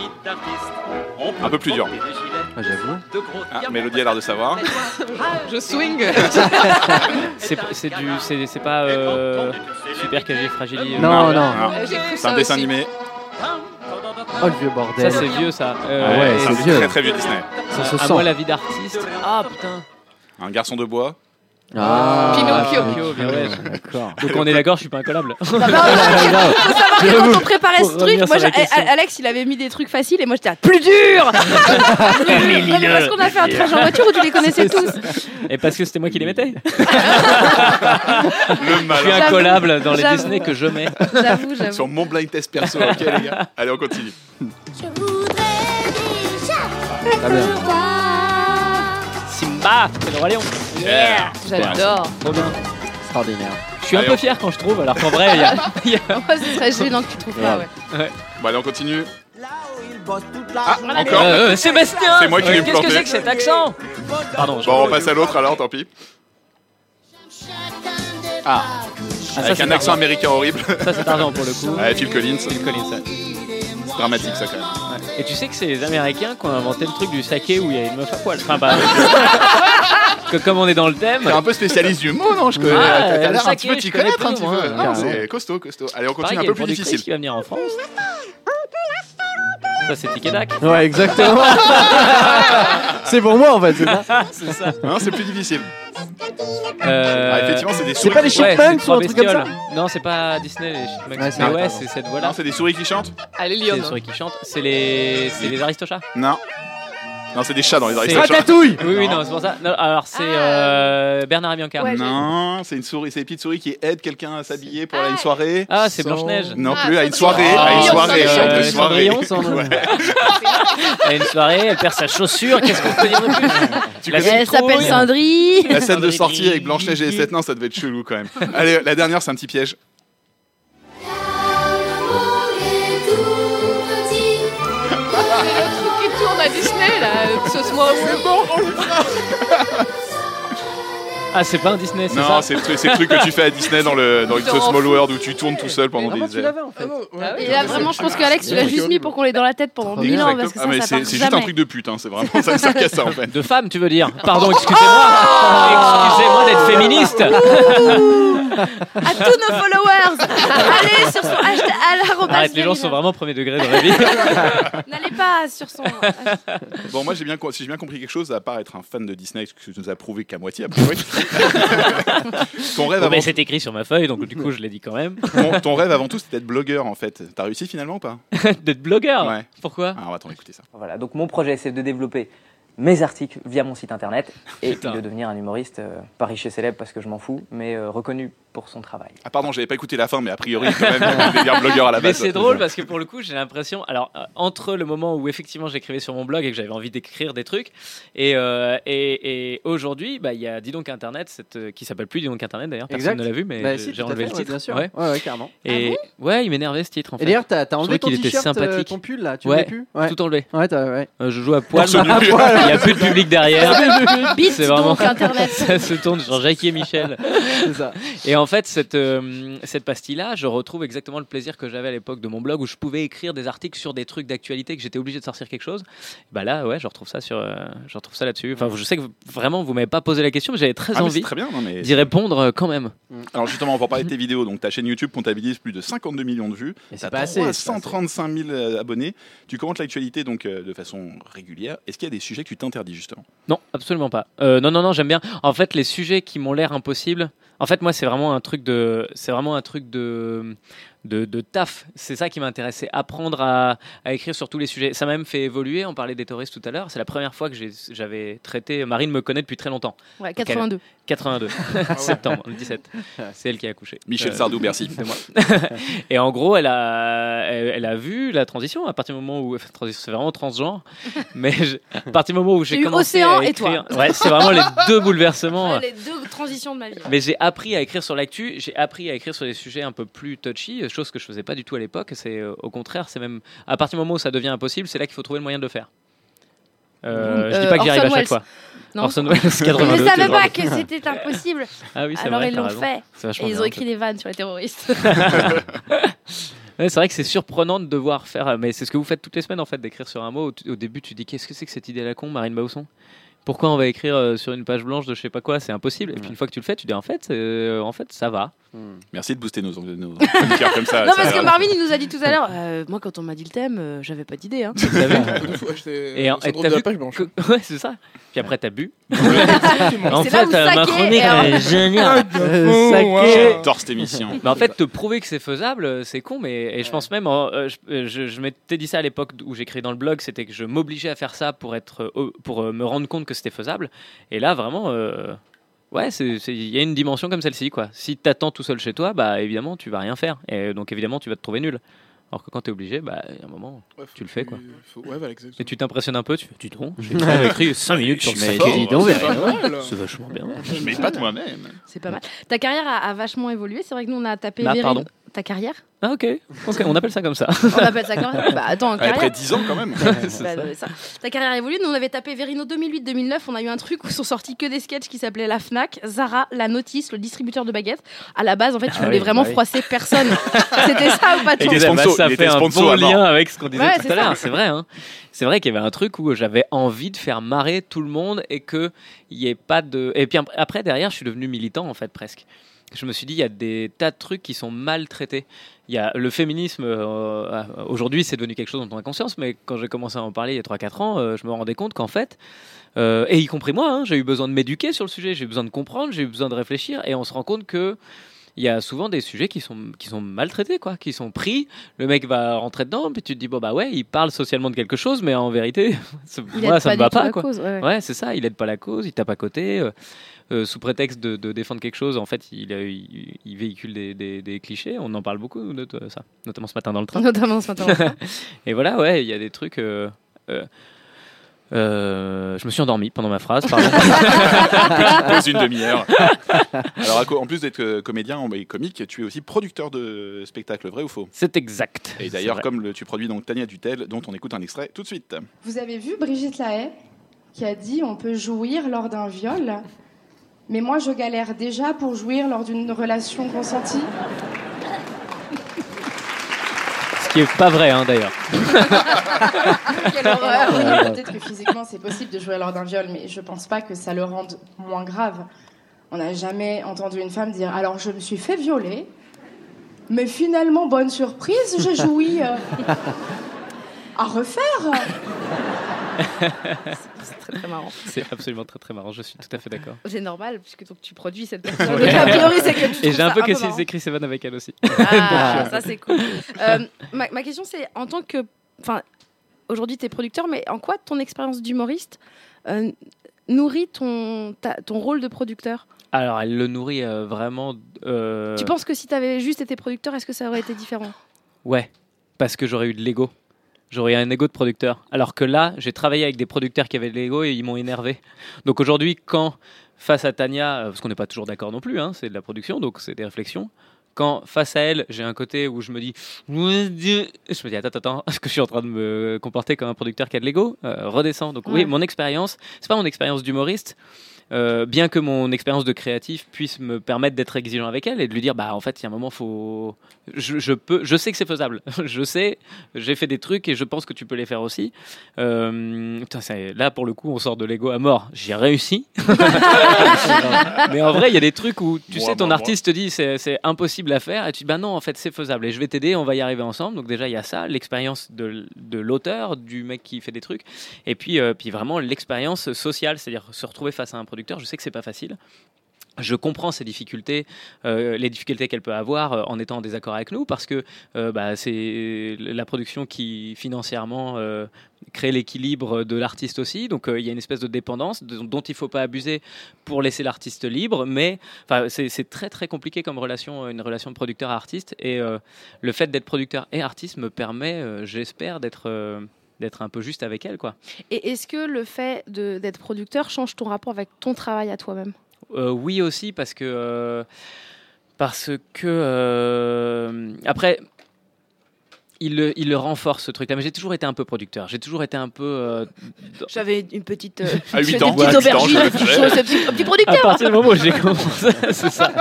Un peu plus dur. Ah, J'avoue. Ah, Mélodie a l'air de savoir. Je swing. *laughs* c'est du pas euh, super cagé fragile. Non, non. Non. J'ai cru C'est ça un dessin aussi. animé. Oh le vieux Ça bordel. c'est vieux ça. Euh, Ah ouais, c'est très très vieux Disney. Ça se à moi la vie d'artiste. Ah putain. Un garçon de bois. Ah, Pinocchio. Pinocchio, bien ouais. D'accord. Donc on est d'accord, je suis pas incollable. *laughs* On préparait ce truc, moi. Alex, il avait mis des trucs faciles et moi j'étais plus dur *laughs* Parce qu'on a fait un trajet en voiture où tu les connaissais tous. Et parce que c'était moi qui les mettais. Le Je suis incollable dans les. Disney que je mets. J'avoue, j'avoue. Sur mon blind test perso, ok les gars Allez, on continue. Très bien. Simba, c'est le roi lion. Yeah, J'adore. Trop bien. Extraordinaire. Je suis un peu on- fier quand je trouve, alors qu'en vrai, il y a. *laughs* il y a- Moi, ce serait gênant que tu trouves pas, ouais. Ouais. Bon, allez, on continue. Ah, Voilà, encore Euh, euh, Sébastien C'est moi qui Euh, l'ai Qu'est-ce que planté. c'est que cet accent Pardon. je- Bon, on passe à l'autre alors, tant pis. Ah. Ah, ça, Avec c'est un accent Tarzan. américain horrible. Ça, c'est Tarzan pour le coup. *laughs* Ouais, Phil Collins. Phil Collins, ouais. C'est dramatique ça quand même. Et tu sais que c'est les Américains qui ont inventé le truc du saké où il y a une meuf à poil. Enfin, bah. *laughs* que comme on est dans le thème. T'es un peu spécialiste du mot, non? Je connais. Ah, T'as l'air un petit peu t'y connais un petit peu. C'est costaud, costaud. Allez, on continue un peu plus difficile. qui va venir en France. Ça, c'est Tic et Tac. Ouais, exactement. *laughs* c'est pour moi en fait, c'est ça c'est ça. Non, c'est plus difficile. Euh, Ah, effectivement, c'est des C'est souris. pas les qui- Ouais, Chipmunks c'est ou un truc comme ça. Non, c'est pas Disney, les Chipmunks. Ouais, c'est Mais vrai, ouais, pardon. c'est cette Non, voix-là. c'est des souris qui chantent Allez, C'est Lyon. les souris qui chantent. C'est les, c'est les Aristochats. Non. Non, c'est des chats dans les C'est- Aristochats. Ratatouille Oui, oui, non, c'est pour ça. Non, alors, c'est euh, Bernard et Bianca. Ouais, Non, c'est une souris, c'est des petites souris qui aident quelqu'un à s'habiller pour aller à une soirée. Ah, c'est Blanche-Neige. Non Ah, plus, à une soirée, à une Ah, soirée, Cendrillon. à une Euh, soirée. Cendrillon, Cendrillon. *laughs* À une soirée, elle perd sa chaussure. Qu'est-ce qu'on peut dire de plus Tu La connais Elle s'appelle. Cendrille. La scène de sortie avec Blanche-Neige et les sept nains, ça devait être chelou quand même. Allez, la dernière, c'est un petit piège. Qui tourne à Disney, là, sauce-moi au bon. *laughs* Ah, c'est pas un Disney, c'est Non, ça c'est le truc, c'est le truc que tu fais à Disney dans le dans It's a Dans- Small World où tu tournes tout seul pendant des heures. en fait. Et là, vraiment, je pense que Alex, tu l'as juste mis pour qu'on l'ait dans la tête pendant Trop 1000 bien. ans, parce que Ah, mais ça c'est part c'est juste un jamais. truc de pute, hein, c'est vraiment ça sert qu'à ça en fait. De femme, tu veux dire Pardon, excusez-moi. Excusez-moi d'être féministe. À tous nos followers, allez sur son hashtag Arrête, les gens sont vraiment premier degré dans la vie. *laughs* N'allez pas sur son. Bon, moi j'ai bien si j'ai bien compris quelque chose, à part être un fan de Disney, ce que tu nous as prouvé qu'à moitié a priori. *laughs* ton rêve Bon, avant mais c'est écrit sur ma feuille, donc du coup, je l'ai dit quand même. ton, ton rêve avant tout, c'était d'être blogueur en fait. T'as réussi finalement ou pas? *laughs* D'être blogueur? Ouais. Pourquoi? Ah, on va attendre écouter ça. Voilà, donc mon projet c'est de développer mes articles via mon site internet et Putain. de devenir un humoriste, euh, pas riche et célèbre parce que je m'en fous, mais euh, reconnu pour son travail. Ah pardon, j'avais pas écouté la fin, mais a priori quand même, bien blogueur à la *laughs* Mais base. c'est drôle parce que pour le coup, j'ai l'impression. Alors, euh, entre le moment où effectivement j'écrivais sur mon blog et que j'avais envie d'écrire des trucs, et, euh, et, et aujourd'hui, bah, il y a Dis donc Internet, cette, euh, qui s'appelle plus Dis donc Internet d'ailleurs, personne Exact. ne l'a vu, mais Bah, j'ai si, enlevé fait, le ouais, titre. bien sûr. Ouais. Ouais, ouais, carrément. Et ouais, il m'énervait ce titre en fait. Et d'ailleurs, t'as t'as Je enlevé ton qu'il était t-shirt, euh, sympathique. ton pull là, tu Ouais, l'as plus Ouais. Tout enlevé. Ouais. Euh, je joue à poil. *laughs* Il n'y a plus de *laughs* public derrière. Bite C'est vraiment ça se tourne sur Jackie et Michel. C'est ça. En fait, cette, euh, cette pastille-là, je retrouve exactement le plaisir que j'avais à l'époque de mon blog où je pouvais écrire des articles sur des trucs d'actualité, que j'étais obligé de sortir quelque chose. Bah là, ouais, je retrouve ça sur, euh, je retrouve ça là-dessus. Enfin, je sais que vraiment, vous m'avez pas posé la question, mais j'avais très Ah, envie très bien, non, mais- d'y répondre euh, quand même. Alors justement, on va parler de tes vidéos. Donc ta chaîne YouTube comptabilise plus de 52 millions de vues. C'est pas assez, c'est pas assez. 335 000 euh, abonnés. Tu commentes l'actualité donc euh, de façon régulière. Est-ce qu'il y a des sujets que tu t'interdis justement? Non, absolument pas. Non, non, non, j'aime bien. En fait, les sujets qui m'ont l'air impossibles. En fait, moi, c'est vraiment un truc de, c'est vraiment un truc de, de, de taf. C'est ça qui m'intéresse, c'est apprendre à, à écrire sur tous les sujets. Ça m'a même fait évoluer. On parlait des touristes tout à l'heure. C'est la première fois que j'avais traité. Marine me connaît depuis très longtemps. Ouais, Donc, elle- 82. 82. *laughs* *laughs* Septembre, le 17. C'est elle qui a accouché. Michel Euh, Sardou, merci. C'est moi. *laughs* Et en gros, elle a, elle, elle a vu la transition à partir du moment où, c'est vraiment transgenre, mais je- à partir du moment où j'ai commencé Océan à et toi. écrire, ouais, c'est vraiment les deux bouleversements. Ouais, les deux transitions de ma vie. Mais j'ai appris à écrire sur l'actu, j'ai appris à écrire sur des sujets un peu plus touchy, chose que je faisais pas du tout à l'époque. C'est euh, au contraire, c'est même à partir du moment où ça devient impossible, c'est là qu'il faut trouver le moyen de le faire. Euh, je dis Euh, pas que j'y arrive à chaque fois. Non. Orson Welles, Ils 82. ne savaient pas que c'était impossible. *laughs* Ah oui, Alors vrai, ils l'ont fait. Et ils ont écrit des vannes sur les terroristes. *laughs* C'est vrai que c'est surprenant de devoir faire, mais c'est ce que vous faites toutes les semaines en fait, d'écrire sur un mot. Au, au début, tu dis qu'est-ce que c'est que cette idée à la con, Marine Bausson? Pourquoi on va écrire euh, sur une page blanche de je sais pas quoi? C'est impossible. Et puis une fois que tu le fais, tu dis en fait, euh, en fait, ça va. Merci de booster nos, nos *laughs* comme ça. non, ça parce que Marvin, il nous a dit tout à *laughs* l'heure, euh, moi, quand on m'a dit le thème, euh, j'avais pas d'idée. Hein. *laughs* Et en- et t'as de la vu page blanche. que- Ouais, c'est ça. Puis après, t'as bu. En C'est là où euh, ma chronique est géniale. Saké. J'adore cette émission. Mais en fait, te prouver que c'est faisable, c'est con. Mais et je pense même, euh, je, je, je m'étais dit ça à l'époque où j'écris dans le blog, c'était que je m'obligeais à faire ça pour être, euh, pour euh, me rendre compte que c'était faisable. Et là, vraiment, euh, ouais, il y a une dimension comme celle-ci, quoi. Si t'attends tout seul chez toi, bah évidemment, tu vas rien faire. Et donc évidemment, tu vas te trouver nul. Alors que quand t'es obligé, bah, il y a un moment, tu le fais, quoi. Faut- Ouais, voilà, exactement. Et tu t'impressionnes un peu, tu fais, dis donc, j'ai écrit- écrit 5 minutes sur c'est mais- pas mal. C'est vachement bien. Je m'épate moi-même. C'est pas mal. Ta carrière a, a vachement évolué. C'est vrai que nous, on a tapé Bah, pardon. Ta carrière Ah, ok. Ok, on appelle ça comme ça. On appelle ça quand même. *laughs* Bah, attends, Après carrière. 10 ans quand même. *laughs* *laughs* Bah, ça. Ta carrière a évolué. Nous, on avait tapé Verino 2008-2009. On a eu un truc où sont sortis que des sketchs qui s'appelaient La Fnac, Zara, La Notice, le distributeur de baguettes. À la base, en fait, tu Ah voulais oui, vraiment bah oui. froisser personne. C'était ça ou pas Et tout des Bah, sponsors, ça fait un sponsor bon lien avec ce qu'on disait Ouais, tout c'est à l'heure. ça. C'est vrai. Hein. C'est vrai qu'il y avait un truc où j'avais envie de faire marrer tout le monde et que il y ait pas de. Et puis après derrière, je suis devenu militant en fait presque. Je me suis dit il y a des tas de trucs qui sont mal traités. Il y a le féminisme euh, aujourd'hui, c'est devenu quelque chose dont on a conscience, mais quand j'ai commencé à en parler il y a 3-4 ans, euh, je me rendais compte qu'en fait, euh, et y compris moi, hein, j'ai eu besoin de m'éduquer sur le sujet, j'ai eu besoin de comprendre, j'ai eu besoin de réfléchir, et on se rend compte que il y a souvent des sujets qui sont, qui sont maltraités, quoi, qui sont pris. Le mec va rentrer dedans, puis tu te dis, bon, bah ouais, il parle socialement de quelque chose, mais en vérité, *laughs* moi, ça me va pas, quoi. cause, ouais, ouais. Ouais, c'est ça, il aide pas la cause, il tape à côté. euh, euh, sous prétexte de, de défendre quelque chose, en fait, il, euh, il, il véhicule des, des- des clichés. On en parle beaucoup de, de ça, notamment ce matin dans le train. Notamment ce matin dans le train. *laughs* Et voilà, ouais, il y a des trucs. euh, euh, je me suis endormi pendant ma phrase, *laughs* pause d'une demi-heure. *laughs* Alors, en plus d'être euh, comédien et comique, tu es aussi producteur de spectacles, vrai ou faux? C'est exact. Et d'ailleurs, comme le- tu produis donc Tania Dutel, dont on écoute un extrait tout de suite. Vous avez vu Brigitte Lahaye qui a dit on peut jouir lors d'un viol, mais moi je galère déjà pour jouir lors d'une relation consentie? Ce qui est pas vrai, hein, d'ailleurs. *laughs* Quelle horreur Peut-être que physiquement c'est possible de jouir lors d'un viol, mais je pense pas que ça le rende moins grave. On n'a jamais entendu une femme dire alors je me suis fait violer, mais finalement bonne surprise, j'ai joui euh, *laughs* à refaire. C'est très très marrant. C'est absolument très très marrant, je suis tout à fait d'accord. C'est normal, puisque donc, tu produis cette *laughs* personne. Ouais. Donc, a priori, c'est que tu Et j'ai un peu les écrits Seven avec elle aussi. Ah, *laughs* ça c'est cool. Euh, ma, ma question c'est en tant que, enfin, aujourd'hui tu es producteur, mais en quoi ton expérience d'humoriste euh, nourrit ton ta- ton rôle de producteur? Alors, elle le nourrit euh, vraiment. euh, Tu penses que si tu avais juste été producteur, est-ce que ça aurait été différent? Ouais, parce que j'aurais eu de l'ego. J'aurais un ego de producteur. Alors que là, j'ai travaillé avec des producteurs qui avaient de l'ego et ils m'ont énervé. Donc aujourd'hui, quand face à Tania, euh, parce qu'on n'est pas toujours d'accord non plus, hein, c'est de la production, donc c'est des réflexions. Quand face à elle, j'ai un côté où je me dis, je me dis, attends, attends, est-ce *laughs* que je suis en train de me comporter comme un producteur qui a de l'ego Euh, Redescends. Donc oui, mon expérience, c'est pas mon expérience d'humoriste, euh, bien que mon expérience de créatif puisse me permettre d'être exigeant avec elle et de lui dire bah en fait il y a un moment faut je, je peux je sais que c'est faisable. *laughs* Je sais j'ai fait des trucs et je pense que tu peux les faire aussi. Euh, putain, là pour le coup on sort de l'ego à mort. J'ai réussi. *laughs* Mais en vrai il y a des trucs où tu Moi, sais ton moi, artiste te dit c'est c'est impossible à faire et tu dis bah non en fait c'est faisable et je vais t'aider on va y arriver ensemble. Donc déjà il y a ça l'expérience de, de l'auteur du mec qui fait des trucs et puis euh, puis vraiment l'expérience sociale c'est-à-dire se retrouver face à un je sais que c'est pas facile je comprends ces difficultés, euh, les difficultés qu'elle peut avoir euh, en étant en désaccord avec nous, parce que euh, bah, c'est la production qui financièrement crée l'équilibre de l'artiste aussi. Donc il y a une espèce de dépendance dont il ne faut pas abuser pour laisser l'artiste libre, mais c'est très très compliqué comme relation, une relation de producteur à artiste. Et le fait d'être producteur et artiste me permet, j'espère, d'être d'être un peu juste avec elle, quoi. Et est-ce que le fait de- d'être producteur change ton rapport avec ton travail à toi-même? Euh, oui aussi parce que euh, parce que euh, après il le, il le renforce ce truc-là. Mais j'ai toujours été un peu producteur. J'ai toujours été un peu. euh, dans- J'avais une petite, euh, À huit des ans. petites Ouais, à huit ans, aubergines, je des le petites faisais. choses, un petit, un *laughs* petit À producteur. partir du moment où j'ai commencé, *laughs* c'est ça.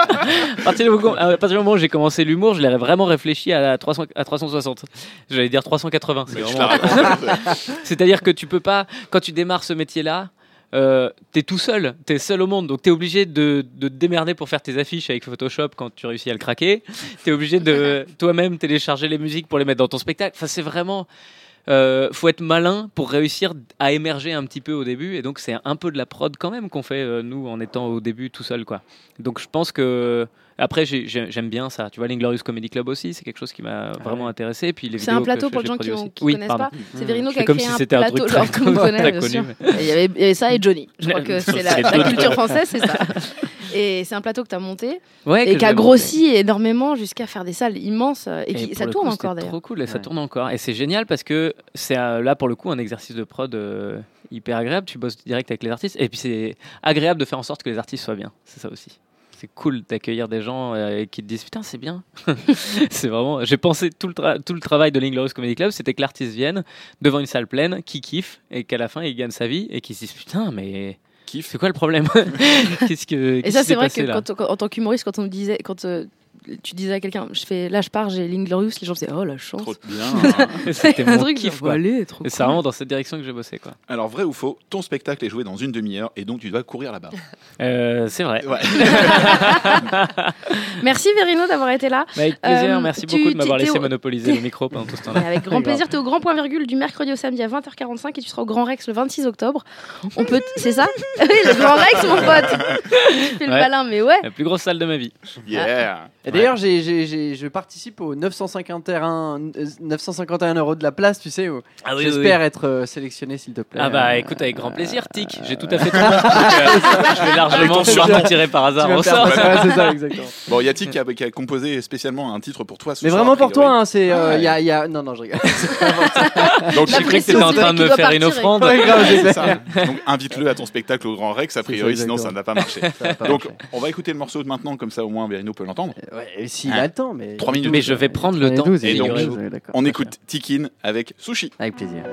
À partir du moment, à partir du moment où j'ai commencé l'humour, je l'ai vraiment réfléchi à, la 300, à 360. J'allais dire 380. c'est Mais je vraiment- *laughs* raconte. C'est-à-dire que tu peux pas, quand tu démarres ce métier-là, euh, t'es tout seul, t'es seul au monde, donc t'es obligé de, de te démerder pour faire tes affiches avec Photoshop quand tu réussis à le craquer. T'es obligé de *laughs* toi-même télécharger les musiques pour les mettre dans ton spectacle. Enfin, c'est vraiment. Euh, faut être malin pour réussir à émerger un petit peu au début, et donc c'est un peu de la prod quand même qu'on fait euh, nous en étant au début tout seul, quoi. Donc je pense que après j'ai- j'ai- j'aime bien ça. Tu vois, l'Inglorious Comedy Club aussi, c'est quelque chose qui m'a vraiment intéressé. Puis les C'est un plateau pour les gens qui ne aussi. Oui, connaissent pardon. pas. C'est Verino qui a comme créé si un c'était un plateau, truc genre, *laughs* très tout le monde connu, connaît, bien sûr. Et Il y avait et ça et Johnny. Je *laughs* crois que c'est *laughs* la, culture française, c'est ça. Et c'est un plateau que tu as monté Ouais, et qui a grossi énormément jusqu'à faire des salles immenses euh, et, qui, ça tourne coup, encore d'ailleurs. trop cool et ça tourne encore. Et c'est génial parce que c'est euh, là pour le coup un exercice de prod euh, hyper agréable. Tu bosses direct avec les artistes et puis c'est agréable de faire en sorte que les artistes soient bien. C'est ça aussi. C'est cool d'accueillir des gens euh, qui te disent putain c'est bien. *laughs* c'est vraiment. J'ai pensé tout le tra- tout le travail de l'Inglorious Comedy Club, c'était que l'artiste vienne devant une salle pleine, qui kiffe et qu'à la fin il gagne sa vie et qu'il se dise putain mais c'est quoi le problème? *laughs* Qu'est-ce que Et qu'est-ce ça, qui c'est vrai passé, que là? quand, quand- en tant qu'humoriste, quand on me disait, quand euh, tu disais à quelqu'un, je fais, là je pars, j'ai l'Inglorious, les gens faisaient, oh la chance. Trop *laughs* bien. *laughs* C'était un mon truc, kiff quoi. allez, trop Et c'est cool. vraiment dans cette direction que j'ai bossé quoi. Alors, vrai ou faux, ton spectacle est joué dans une demi-heure et donc tu dois courir là-bas. Euh, c'est vrai. *laughs* Merci Verino d'avoir été là. Bah, avec plaisir, Euh, merci tu- beaucoup de m'avoir laissé au- monopoliser le micro pendant tout ce temps-là. Avec grand plaisir, tu es au grand point virgule du mercredi au samedi à 20h45 et tu seras au Grand Rex le 26 octobre. On peut, t- c'est ça? Oui, le Grand Rex, mon pote. Tu fais le Ouais. malin, mais ouais. La plus grosse salle de ma vie. Yeah. Et d'ailleurs, j'ai- j'ai- j'ai- je participe au 951, euh, 951 euros de la place, tu sais. où Ah oui, J'espère oui, oui. être euh, sélectionné, s'il te plaît. Ah bah Euh, écoute, avec grand plaisir, Tic. J'ai tout à fait tout mon *laughs* truc, euh, Je vais largement ton pouvoir surnom. me tirer par hasard vas au me faire sort. passer, *laughs* ouais, c'est ça, exactement. Bon, Yatik qui a, qui a composé spécialement un titre pour toi. ce Mais soir, vraiment a pour priori. toi, hein, c'est. euh, Ah, il y a, il y a- Non, non, je rigole. *laughs* Donc, J'ai cru que t'étais en train de me faire une offrande. Ouais, grave, j'ai C'est fait. ça. Donc invite-le à ton spectacle au Grand Rex, a priori, sinon ça n'a pas marché. Ça va pas Donc marcher. on va écouter le morceau de maintenant, comme ça au moins Verino peut l'entendre. Ouais, s'il Hein a le temps, mais. 3 minutes. Mais je vais prendre le temps. Et donc. Ouais, on écoute Tikin avec Sushi. Avec plaisir.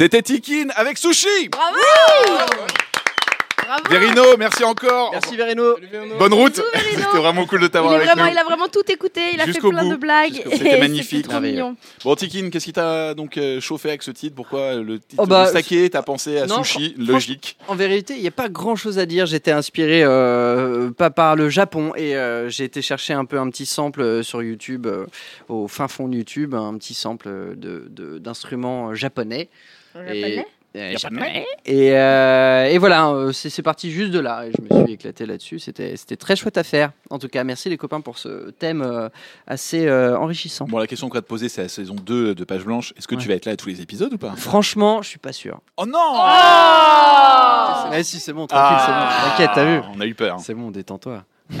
C'était Tikin avec Sushi. Bravo Bravo Verino, merci encore. Merci Verino. Bonne route. C'était vraiment cool de il, t'avoir avec vraiment, nous. il a vraiment tout écouté, il a fait plein bout. de blagues. C'était magnifique. trop mignon. Bon, Tikin, qu'est-ce qui t'a donc euh, chauffé avec ce titre? Pourquoi le titre Oh bah, saké T'as pensé à non, sushi? Logique. En vérité, il n'y a pas grand chose à dire. J'étais inspiré euh, pas par le Japon et euh, j'ai été chercher un peu un petit sample sur YouTube, euh, au fin fond de YouTube, un petit sample de- de- d'instruments japonais. Japonais euh, japonais. Et, euh, et voilà, euh, c'est c'est parti juste de là. Et je me suis éclaté là-dessus. C'était c'était très chouette à faire. En tout cas, merci les copains pour ce thème euh, assez euh, enrichissant. Bon, la question qu'on va te poser, c'est la saison 2 de Page Blanche. Est-ce que tu vas être là à tous les épisodes ou pas? Franchement, je suis pas sûr. Oh non Mais si, c'est bon, tranquille, c'est bon. T'inquiète, t'as vu Ah, On a eu peur. C'est bon, détends-toi. *laughs*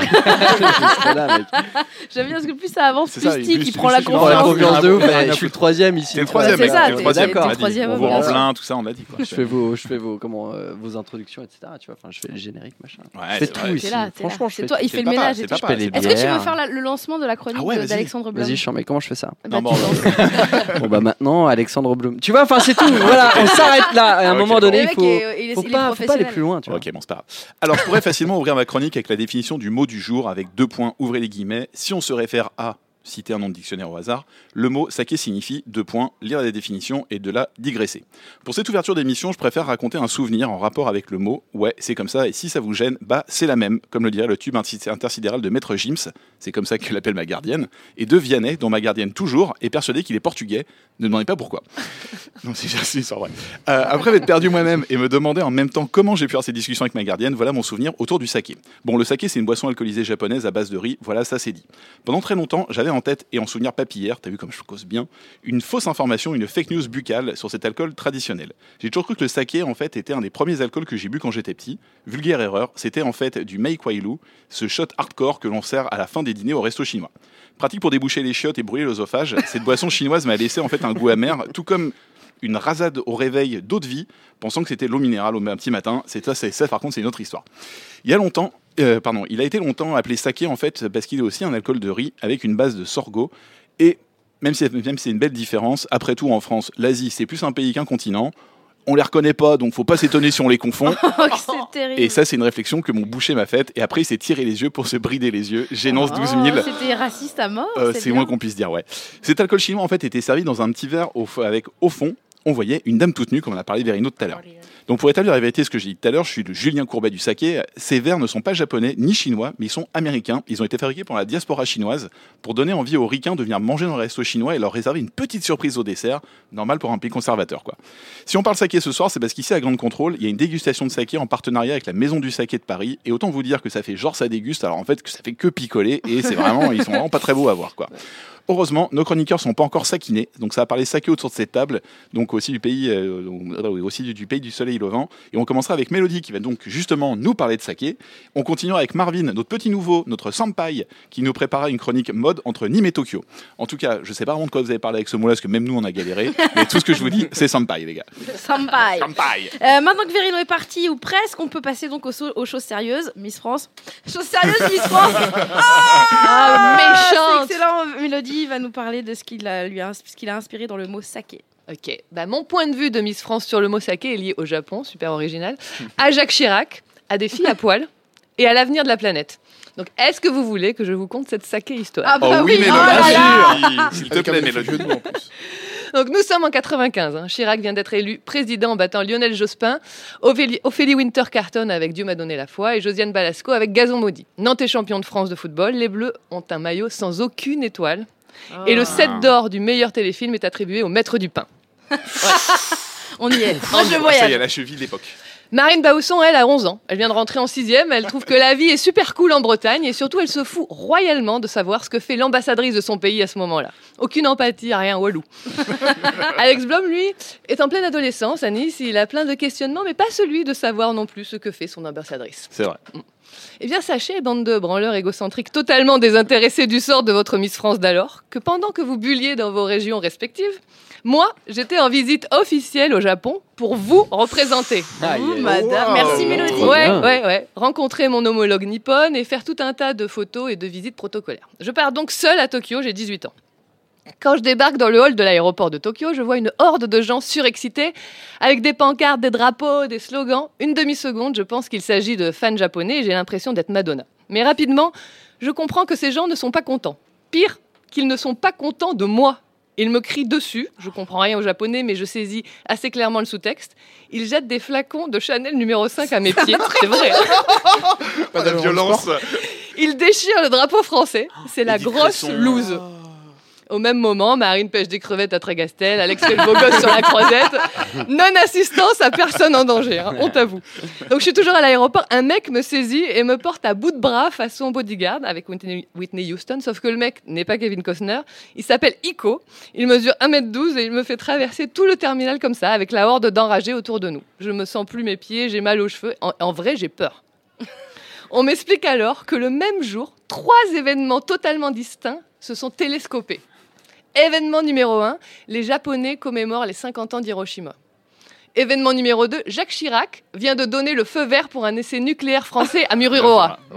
J'aime bien parce que plus ça avance, plus il plus prend la confiance. de ouf. Ah, ah, Je suis le troisième ici. C'est le troisième, C'est ça, le troisième. t'es- on vous rend plein, tout ça, on l'a dit. Quoi. Je fais vos, je fais vos, comment, euh, vos introductions, etc. Tu vois, enfin, je fais les génériques, machin. Je fais c'est tout ici. Franchement, là. je C'est fais toi, il fait le le ménage et le tout. Est-ce que tu veux faire le lancement de la chronique Ah d'Alexandre Blum Vas-y, je mais comment je fais ça Bah, Non, *laughs* tu bon, bah maintenant, Alexandre Blum. Tu vois, enfin c'est tout. *laughs* Voilà, on s'arrête là. À un Ok, moment donné, Le il faut, pas, faut pas aller plus loin. Tu vois. Ok, bon, c'est pas grave. Alors, je pourrais facilement ouvrir ma chronique avec la définition du mot du jour avec deux points, ouvrez les guillemets. Si on se réfère à, citer un nom de dictionnaire au hasard, le mot saké signifie, deux points, lire la définition et de la digresser. Pour cette ouverture d'émission, je préfère raconter un souvenir en rapport avec le mot. Ouais, c'est comme ça, et si ça vous gêne, bah, c'est la même, comme le dirait le tube intersidéral de Maître Gims, c'est comme ça que l'appelle ma gardienne, et de Vianney, dont ma gardienne toujours est persuadée qu'il est portugais. Ne demandez pas pourquoi. *laughs* Non, c'est c'est vraie. Euh, après m'être perdu moi-même et me demander en même temps comment j'ai pu avoir ces discussions avec ma gardienne, voilà mon souvenir autour du saké. Bon, le saké, c'est une boisson alcoolisée japonaise à base de riz, voilà, ça c'est dit. Pendant très longtemps, j'avais en tête et en souvenir papillaire, t'as vu comme je cause bien, une fausse information, une fake news buccale sur cet alcool traditionnel. J'ai toujours cru que le saké, en fait, était un des premiers alcools que j'ai bu quand j'étais petit. Vulgaire erreur, c'était en fait du Mei Kwailu, ce shot hardcore que l'on sert à la fin des dîners au resto chinois. Pratique pour déboucher les chiottes et brûler l'œsophage, cette boisson chinoise m'a laissé en fait un goût amer, tout comme une rasade au réveil d'eau de vie, pensant que c'était l'eau minérale au petit matin. C'est ça, ça, par contre, c'est une autre histoire. Il y a longtemps, euh, pardon, il a été longtemps appelé saké en fait parce qu'il est aussi un alcool de riz avec une base de sorgho et même si, même si c'est une belle différence, après tout en France, l'Asie c'est plus un pays qu'un continent. On les reconnaît pas, donc faut pas s'étonner si on les confond. *laughs* Oh, que c'est terrible. Et ça, c'est une réflexion que mon boucher m'a faite. Et après, il s'est tiré les yeux pour se brider les yeux. Gênance 12 000. Oh, C'était raciste à mort. Euh, c'est moins qu'on puisse dire, ouais. Cet alcool chinois, en fait, était servi dans un petit verre au avec, au fond, on voyait une dame toute nue, comme on a parlé Verino tout à l'heure. Donc, pour établir la vérité, ce que j'ai dit tout à l'heure, je suis le Julien Courbet du saké. Ces verres ne sont pas japonais ni chinois, mais ils sont américains. Ils ont été fabriqués pour la diaspora chinoise pour donner envie aux ricains de venir manger dans le resto chinois et leur réserver une petite surprise au dessert, normal pour un pays conservateur, quoi. Si on parle saké ce soir, c'est parce qu'ici à Grande Contrôle, il y a une dégustation de saké en partenariat avec la Maison du Saké de Paris. Et autant vous dire que ça fait genre ça déguste, alors en fait que ça fait que picoler et c'est vraiment, ils sont vraiment pas très beaux à voir, quoi. Heureusement, nos chroniqueurs sont pas encore saquinés, donc ça va parler saké autour de cette table, donc aussi du pays, euh, donc, euh, aussi du, du pays du soleil levant. Et on commencera avec Mélodie qui va donc justement nous parler de saké. On continuera avec Marvin, notre petit nouveau, notre senpai, qui nous préparera une chronique mode entre Nîmes et Tokyo. En tout cas, je sais pas vraiment de quoi vous avez parlé avec ce mot-là, parce que même nous on a galéré, *laughs* mais tout ce que je vous dis, c'est senpai, les gars. Senpai. Senpai. Euh, maintenant que Verino est parti, ou presque, on peut passer donc aux, so- aux choses sérieuses. Miss France. Choses sérieuses, Miss France. *laughs* Ah, méchante. C'est excellent. Mélodie va nous parler de ce qu'il a, lui a, ce qu'il a inspiré dans le mot saké. Ok, bah, mon point de vue de Miss France sur le mot saké est lié au Japon, super original, à Jacques Chirac, à des filles à poil et à l'avenir de la planète. Donc, est-ce que vous voulez que je vous conte cette saké histoire? Ah bah oh oui, oui, Mélodie, oh vas-y, *laughs* s'il te plaît, Mélodie. en plus. Donc nous sommes en 95. hein. Chirac vient d'être élu président en battant Lionel Jospin, Ophélie, Ophélie Winter Carton avec Dieu m'a donné la foi et Josiane Balasco avec Gazon maudit. Nantes est champion de France de football. Les Bleus ont un maillot sans aucune étoile. Et le set d'or du meilleur téléfilm est attribué au maître du pain. *laughs* On y est. Moi, je Ça y est, voyage. la cheville de l'époque. Marine Bausson, elle, a 11 ans. Elle vient de rentrer en sixième. Elle trouve que la vie est super cool en Bretagne et surtout, elle se fout royalement de savoir ce que fait l'ambassadrice de son pays à ce moment-là. Aucune empathie, rien, walou. *laughs* Alex Blom, lui, est en pleine adolescence à Nice. Il a plein de questionnements, mais pas celui de savoir non plus ce que fait son ambassadrice. C'est vrai. Eh bien, sachez, bande de branleurs égocentriques totalement désintéressés du sort de votre Miss France d'alors, que pendant que vous bulliez dans vos régions respectives, moi, j'étais en visite officielle au Japon pour vous représenter. Madame. Wow. Merci, Mélodie. Ouais, ouais, ouais. Rencontrer mon homologue nippone et faire tout un tas de photos et de visites protocolaires. Je pars donc seule à Tokyo, j'ai 18 ans. Quand je débarque dans le hall de l'aéroport de Tokyo, je vois une horde de gens surexcités, avec des pancartes, des drapeaux, des slogans. Une demi-seconde, je pense qu'il s'agit de fans japonais et j'ai l'impression d'être Madonna. Mais rapidement, je comprends que ces gens ne sont pas contents. Pire, qu'ils ne sont pas contents de moi. Ils me crient dessus, je comprends rien au japonais, mais je saisis assez clairement le sous-texte. Ils jettent des flacons de Chanel numéro 5 à mes pieds, *laughs* c'est vrai. Pas de violence. Ils déchirent le drapeau français, c'est la grosse loose. Au même moment, Marine pêche des crevettes à Trégastel, Alex fait le beau gosse sur la croisette. Non-assistance à personne en danger, hein, on t'avoue. Donc je suis toujours à l'aéroport, un mec me saisit et me porte à bout de bras façon bodyguard avec Whitney Houston, sauf que le mec n'est pas Kevin Costner, il s'appelle Iko, il mesure 1m12 et il me fait traverser tout le terminal comme ça, avec la horde d'enragés autour de nous. Je me sens plus mes pieds, j'ai mal aux cheveux, en vrai j'ai peur. On m'explique alors que le même jour, trois événements totalement distincts se sont télescopés. Événement numéro 1, les Japonais commémorent les 50 ans d'Hiroshima. Événement numéro 2, Jacques Chirac vient de donner le feu vert pour un essai nucléaire français à Mururoa. *laughs*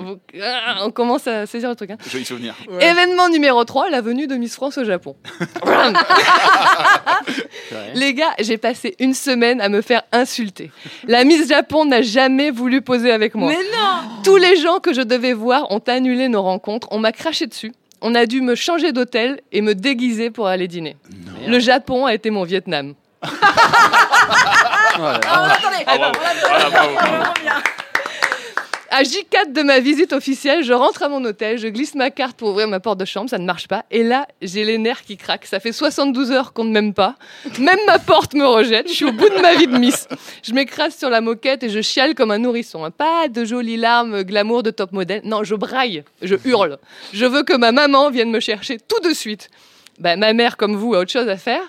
Ah, On commence à saisir le truc. hein. Joli souvenir. Événement numéro 3, la venue de Miss France au Japon. *laughs* Les gars, j'ai passé une semaine à me faire insulter. La Miss Japon n'a jamais voulu poser avec moi. Mais non Tous les gens que je devais voir ont annulé nos rencontres. On m'a craché dessus. On a dû me changer d'hôtel et me déguiser pour aller dîner. Le Japon a été mon Vietnam. *laughs* Ah, attendez, Ah, bravo. Ah, bravo, bravo. À J4 de ma visite officielle, je rentre à mon hôtel, je glisse ma carte pour ouvrir ma porte de chambre, ça ne marche pas. Et là, j'ai les nerfs qui craquent. Ça fait 72 heures qu'on ne m'aime pas. Même ma porte me rejette. Je suis au bout de ma vie de miss. Je m'écrase sur la moquette et je chiale comme un nourrisson. hein. Pas de jolies larmes glamour de top modèle. Non, je braille, je hurle. Je veux que ma maman vienne me chercher tout de suite. Bah, ma mère, comme vous, a autre chose à faire.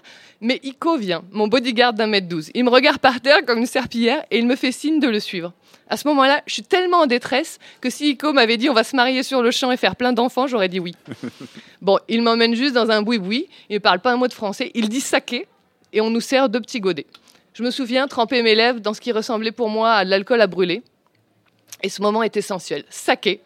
Mais Ico vient, mon bodyguard d'un mètre douze. Il me regarde par terre comme une serpillière et il me fait signe de le suivre. À ce moment-là, je suis tellement en détresse que si Ico m'avait dit on va se marier sur le champ et faire plein d'enfants, j'aurais dit oui. *laughs* Bon, il m'emmène juste dans un boui-boui, il ne parle pas un mot de français, il dit saké et on nous sert deux petits godets. Je me souviens tremper mes lèvres dans ce qui ressemblait pour moi à de l'alcool à brûler. Et ce moment est essentiel. Saké,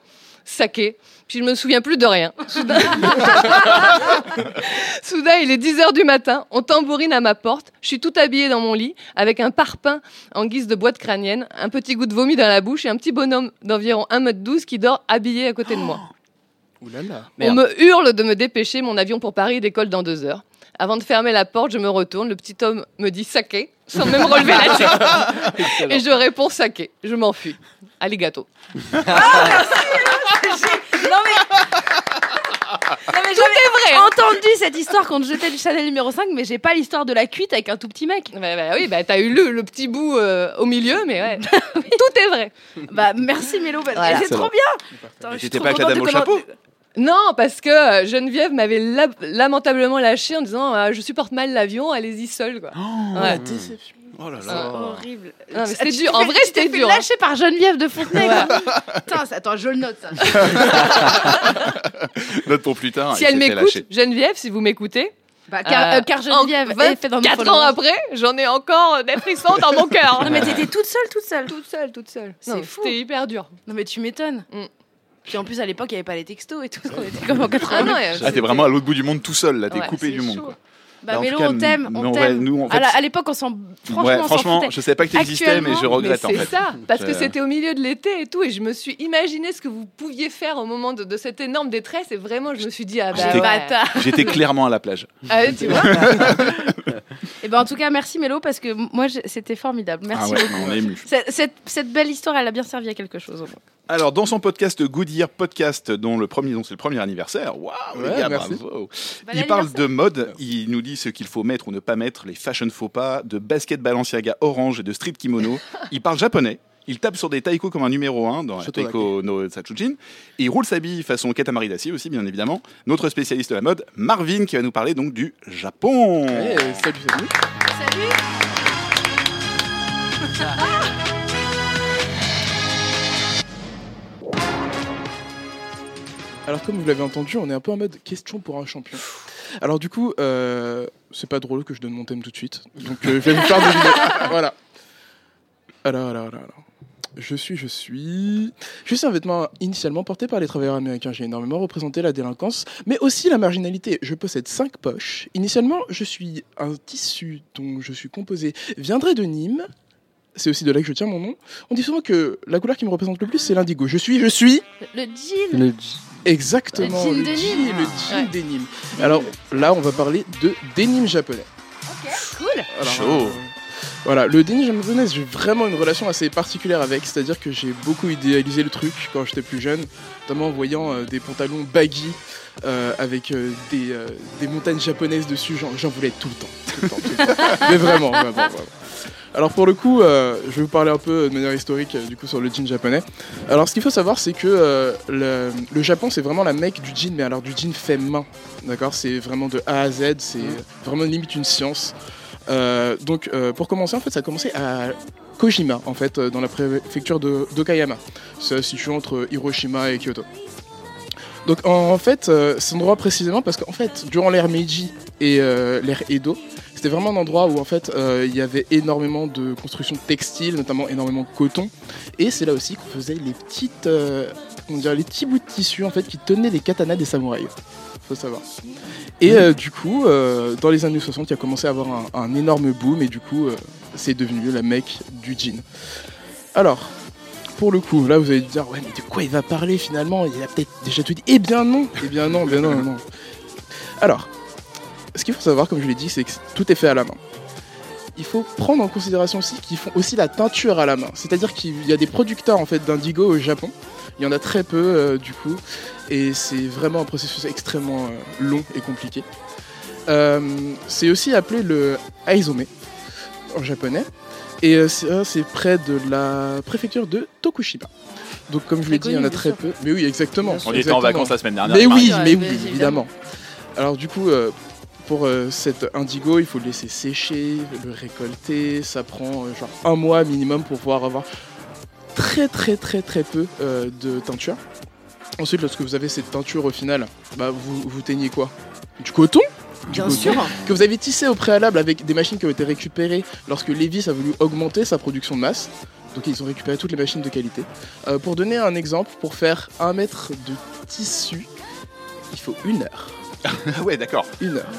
saké, puis je me souviens plus de rien. Soudain, *laughs* Soudain, il est 10h du matin, on tambourine à ma porte, je suis tout habillée dans mon lit, avec un parpaing en guise de boîte crânienne, un petit goût de vomi dans la bouche et un petit bonhomme d'environ 1m12 qui dort habillé à côté de moi. Ouh là là. On me hurle de me dépêcher, mon avion pour Paris décolle dans deux heures. Avant de fermer la porte, je me retourne, le petit homme me dit saké, sans même *laughs* relever la tête. Et je réponds saké, je m'enfuis. Alligato. *laughs* Non mais. *laughs* Non, mais Tout est vrai, hein. Entendu cette histoire quand je jetais du Chanel numéro 5, mais j'ai pas l'histoire de la cuite avec un tout petit mec. Bah, bah oui, bah t'as eu le, le petit bout euh, au milieu, mais ouais. *laughs* Tout est vrai. Bah merci Mélo, bah, Voilà. c'est trop bien. J'étais trop pas avec la contente dame au comment- chapeau Non, parce que euh, Geneviève m'avait la- lamentablement lâché en disant euh, Je supporte mal l'avion, allez-y seule. Quoi. Ouais. Oh là C'est là. horrible. Non, mais c'était Tu dur. En fait- vrai, c'était dur, hein. lâcher par Geneviève de Fontenay. *laughs* Putain, ça- attends, je le note ça. *laughs* Note pour plus tard. si elle m'écoute. Geneviève, si vous m'écoutez. Bah, car- euh, car Geneviève en est fait dans nos 24 ans après, j'en ai encore des frissons dans mon cœur. *laughs* Non mais t'étais toute seule, toute seule. toute seule, toute seule. C'est fou. C'était hyper dur. Non mais tu m'étonnes. Mm. Puis en plus à l'époque il y avait pas les textos et tout. On était comme en Ah 80. non, Ah, t'es vraiment à l'autre bout du monde tout seul, là, t'es Ouais, coupé du monde. chaud. Quoi. Bah tout cas, on t'aime, on À fait, la- À l'époque on s'en franchement franchement, je savais pas que t'existais, mais je regrette en C'est fait. ça, parce que c'était au milieu de l'été et tout, et je me suis imaginé ce que vous pouviez faire au moment de, de cette énorme détresse, et vraiment, je me suis dit, ah bah J'étais- ouais. *laughs* J'étais clairement à la plage. Ah tu vois *laughs* Et ben en tout cas merci Mélo parce que moi c'était formidable. Merci Ah ouais, beaucoup. on est ému. Cette, cette- cette belle histoire elle a bien servi à quelque chose au moins. Alors, dans son podcast Goodyear Podcast, dont le premier, c'est le premier anniversaire, waouh, il parle de mode, il nous dit ce qu'il faut mettre ou ne pas mettre, les fashion faux pas, de basket Balenciaga orange et de street kimono. *laughs* il parle japonais. Il tape sur des taiko comme un numéro 1 dans la Taiko no Satsujin. Et il roule sa bille façon Katamari Damacy aussi, bien évidemment. Notre spécialiste de la mode, Marvin, qui va nous parler donc du Japon. Salut, salut. Salut Alors comme vous l'avez entendu, on est un peu en mode question pour un champion. Alors du coup, euh, c'est pas drôle que je donne mon thème tout de suite. Donc euh, je vais vous faire deviner. *laughs* voilà. Alors, alors, alors, alors. Je suis, je suis. Je suis un vêtement initialement porté par les travailleurs américains. J'ai énormément représenté la délinquance, mais aussi la marginalité. Je possède cinq poches. Initialement, je suis un tissu dont je suis composé viendrait de Nîmes. C'est aussi de là que je tiens mon nom. On dit souvent que la couleur qui me représente le plus, c'est l'indigo. Je suis, je suis. Le jean. Exactement, Le jean le de jean, Nîmes. le jean des Nîmes. Alors là, on va parler de denim japonais. Cool. Alors, Chaud. euh, voilà, le denim japonais, j'ai vraiment une relation assez particulière avec, c'est-à-dire que j'ai beaucoup idéalisé le truc quand j'étais plus jeune, notamment en voyant euh, des pantalons baggy euh, avec euh, des, euh, des montagnes japonaises dessus, j'en, j'en voulais tout le temps. tout le temps, tout le temps. *laughs* Mais vraiment, vraiment, vraiment. Alors pour le coup, euh, je vais vous parler un peu de manière historique euh, du coup sur le jean japonais. Alors ce qu'il faut savoir, c'est que euh, le, le Japon, c'est vraiment la mecque du jean, mais alors du jean fait main, d'accord? C'est vraiment de A à Z, c'est vraiment limite une science. Donc pour commencer, en fait, ça a commencé à Kojima, en fait, dans la préfecture de d'Okayama. Se situe entre Hiroshima et Kyoto. Donc en, en fait, euh, cet endroit précisément parce qu'en fait, durant l'ère Meiji et l'ère Edo, c'était vraiment un endroit où en fait euh, il y avait énormément de construction textile, notamment énormément de coton, et c'est là aussi qu'on faisait les petites, euh, comment les petits bouts de tissu en fait qui tenaient les katanas des samouraïs. Faut savoir. Et euh, du coup, dans les années 60, il a commencé à avoir un, énorme boom, et du coup, c'est devenu la mecque du jean. Alors, pour le coup, là vous allez dire, ouais, mais de quoi il va parler finalement? Il a peut-être déjà tout dit. Eh bien non Eh bien non, bien non, non, non. Alors, ce qu'il faut savoir, comme je l'ai dit, c'est que tout est fait à la main. Il faut prendre en considération aussi qu'ils font aussi la teinture à la main. C'est-à-dire qu'il y a des producteurs en fait d'indigo au Japon. Il y en a très peu euh, du coup, et c'est vraiment un processus extrêmement euh, long et compliqué. Euh, c'est aussi appelé le aizome en japonais, et euh, c'est euh, près de la préfecture de Tokushima. Donc comme je l'ai dit, il y en a très peu. Mais oui, exactement. On était en vacances la semaine dernière, Mais oui, Marie. mais oui, évidemment. Alors du coup, euh, pour euh, cet indigo, il faut le laisser sécher, le récolter. Ça prend euh, genre un mois minimum pour pouvoir avoir très très très très peu euh, de teinture. Ensuite, lorsque vous avez cette teinture au final, bah, vous, vous teignez quoi? Du coton? Du Bien coton sûr. Que vous avez tissé au préalable avec des machines qui ont été récupérées lorsque Levis a voulu augmenter sa production de masse. Donc ils ont récupéré toutes les machines de qualité. Pour donner un exemple, pour faire un mètre de tissu, il faut une heure. *laughs* Ouais, d'accord. Une heure.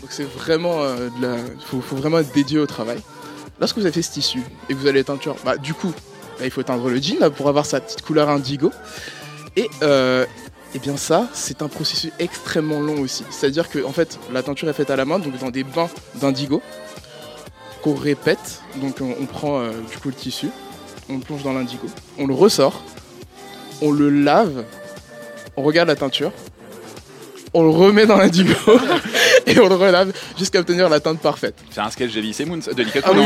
Donc c'est vraiment euh, faut, vraiment être dédié au travail. Lorsque vous avez fait ce tissu et que vous allez teinture, bah du coup, il faut teindre le jean pour avoir sa petite couleur indigo. Et euh, eh bien ça, c'est un processus extrêmement long aussi. C'est-à-dire que en fait, la teinture est faite à la main, donc dans des bains d'indigo qu'on répète. Donc on, on prend euh, du coup le tissu, on le plonge dans l'indigo, on le ressort, on le lave, on regarde la teinture, on le remet dans l'indigo *laughs* et on le relave jusqu'à obtenir la teinte parfaite. C'est un sketch d'Elise Moons, de Nick Ah oui.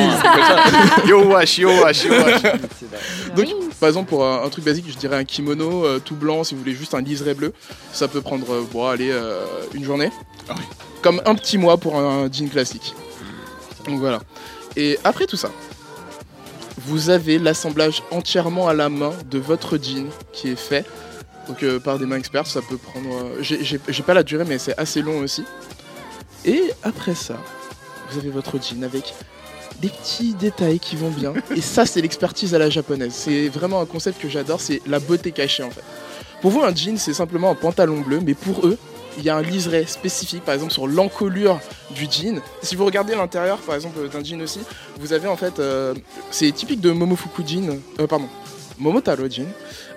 *laughs* Yo wash, yo wash, yo wash. Donc, par exemple, pour un, un truc basique, je dirais un kimono euh, tout blanc, si vous voulez juste un liseré bleu, ça peut prendre, euh, bon, allez, euh, une journée. Comme un petit mois pour un jean classique. Donc voilà. Et après tout ça, vous avez l'assemblage entièrement à la main de votre jean qui est fait. Donc euh, par des mains expertes, ça peut prendre. euh, j'ai- pas la durée, mais c'est assez long aussi. Et après ça, vous avez votre jean avec des petits détails qui vont bien. *laughs* Et ça, c'est l'expertise à la japonaise. C'est vraiment un concept que j'adore, c'est la beauté cachée en fait. Pour vous, un jean, c'est simplement un pantalon bleu, mais pour eux, il y a un liseré spécifique, par exemple sur l'encolure du jean. Si vous regardez l'intérieur, par exemple, d'un jean aussi, vous avez en fait, euh, c'est typique de Momofuku jean, euh, pardon, Momotaro jean.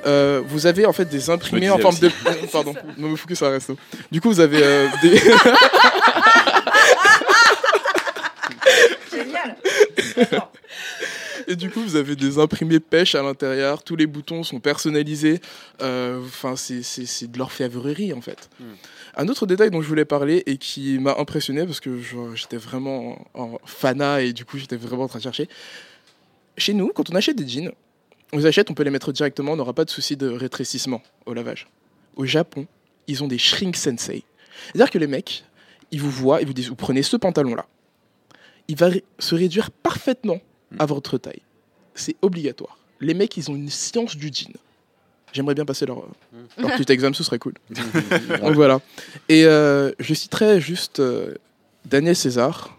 Euh, vous avez en fait des imprimés en forme aussi. de, *laughs* pardon, Momofuku c'est un resto. Du coup, vous avez euh, *laughs* des Génial. Et du coup, vous avez des imprimés pêche à l'intérieur. Tous les boutons sont personnalisés. Euh, Enfin, c'est- c'est c'est de l'orfèvrerie en fait. Un autre détail dont je voulais parler et qui m'a impressionné parce que j'étais vraiment en, en fana et du coup j'étais vraiment en train de chercher. Chez nous, quand on achète des jeans, on les achète, on peut les mettre directement, on n'aura pas de souci de rétrécissement au lavage. Au Japon, ils ont des shrink sensei. C'est-à-dire que les mecs, ils vous voient et vous disent vous prenez ce pantalon là. Il va se réduire parfaitement à votre taille. C'est obligatoire. Les mecs, ils ont une science du jean. J'aimerais bien passer leur, leur petit *laughs* examen, ce serait cool. *laughs* Donc voilà. Et euh, je citerai juste euh, Daniel César.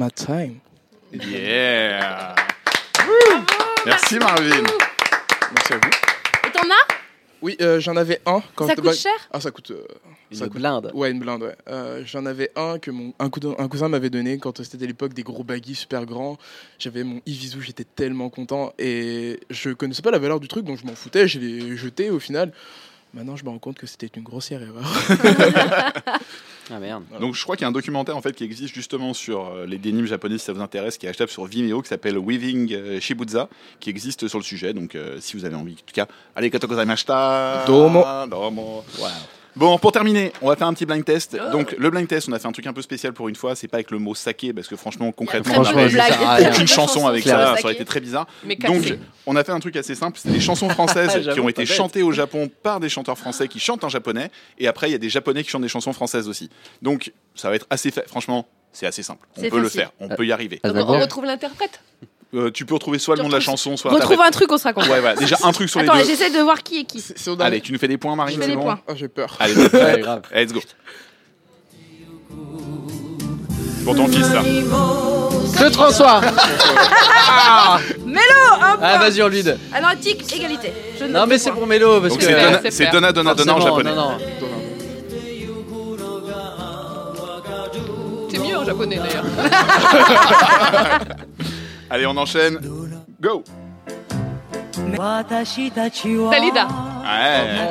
My time. Yeah. Merci Marvin. Merci à vous. Et t'en as? Oui, euh, j'en avais un. Quand Ça j'étais coûte cher? Ah, ça coûte. euh, Une ça coûte- blinde. Ouais, une blinde, ouais. Euh, j'en avais un que mon un, cousin- un cousin m'avait donné quand c'était à l'époque des gros baguilles super grands. J'avais mon Ivizu, j'étais tellement content et je connaissais pas la valeur du truc donc je m'en foutais, je l'ai jeté au final. Maintenant, je me rends compte que c'était une grossière erreur. *laughs* Ah merde. Donc je crois qu'il y a un documentaire en fait qui existe justement sur euh, les dénimes japonais si ça vous intéresse, qui est achetable sur Vimeo, qui s'appelle Weaving euh, Shibuza, qui existe sur le sujet. Donc euh, si vous avez envie, en tout cas, allez katogozaimashita. Domo. Domo. Bon, pour terminer, on va faire un petit blind test. Donc le blind test, on a fait un truc un peu spécial pour une fois. C'est pas avec le mot saké parce que franchement, concrètement, on n'a ça pas aucune chanson avec ça. Ça aurait été très bizarre. Mais Donc on a fait un truc assez simple. C'est des chansons françaises *laughs* qui J'avoue, ont été chantées au Japon par des chanteurs français qui chantent en japonais. Et après, il y a des japonais qui chantent des chansons françaises aussi. Donc ça va être assez fait. Franchement, c'est assez simple. On peut le faire. On peut y arriver. Ah, Donc, on retrouve l'interprète. Euh, tu peux retrouver soit le nom de la chanson, soit Retrouve un truc, on sera content. Ouais, voilà. Déjà un truc sur Attends, les deux. j'essaie de voir qui est qui. Allez, tu nous fais des points, Marine. Je fais c'est des bon points. Ah, j'ai peur. Allez, *laughs* Ouais, grave. Let's go. Pour ton fils là. Que François *laughs* Mélo, un point. Ah, vas-y, on lui donne. Ah non, tic, égalité. Je Non, mais le c'est pour Mélo parce Donc que. c'est Ouais, Donna. Donna Donna en japonais. Non, non. C'est mieux en japonais d'ailleurs. *laughs* Allez, on enchaîne. Go. Dalida. Ouais.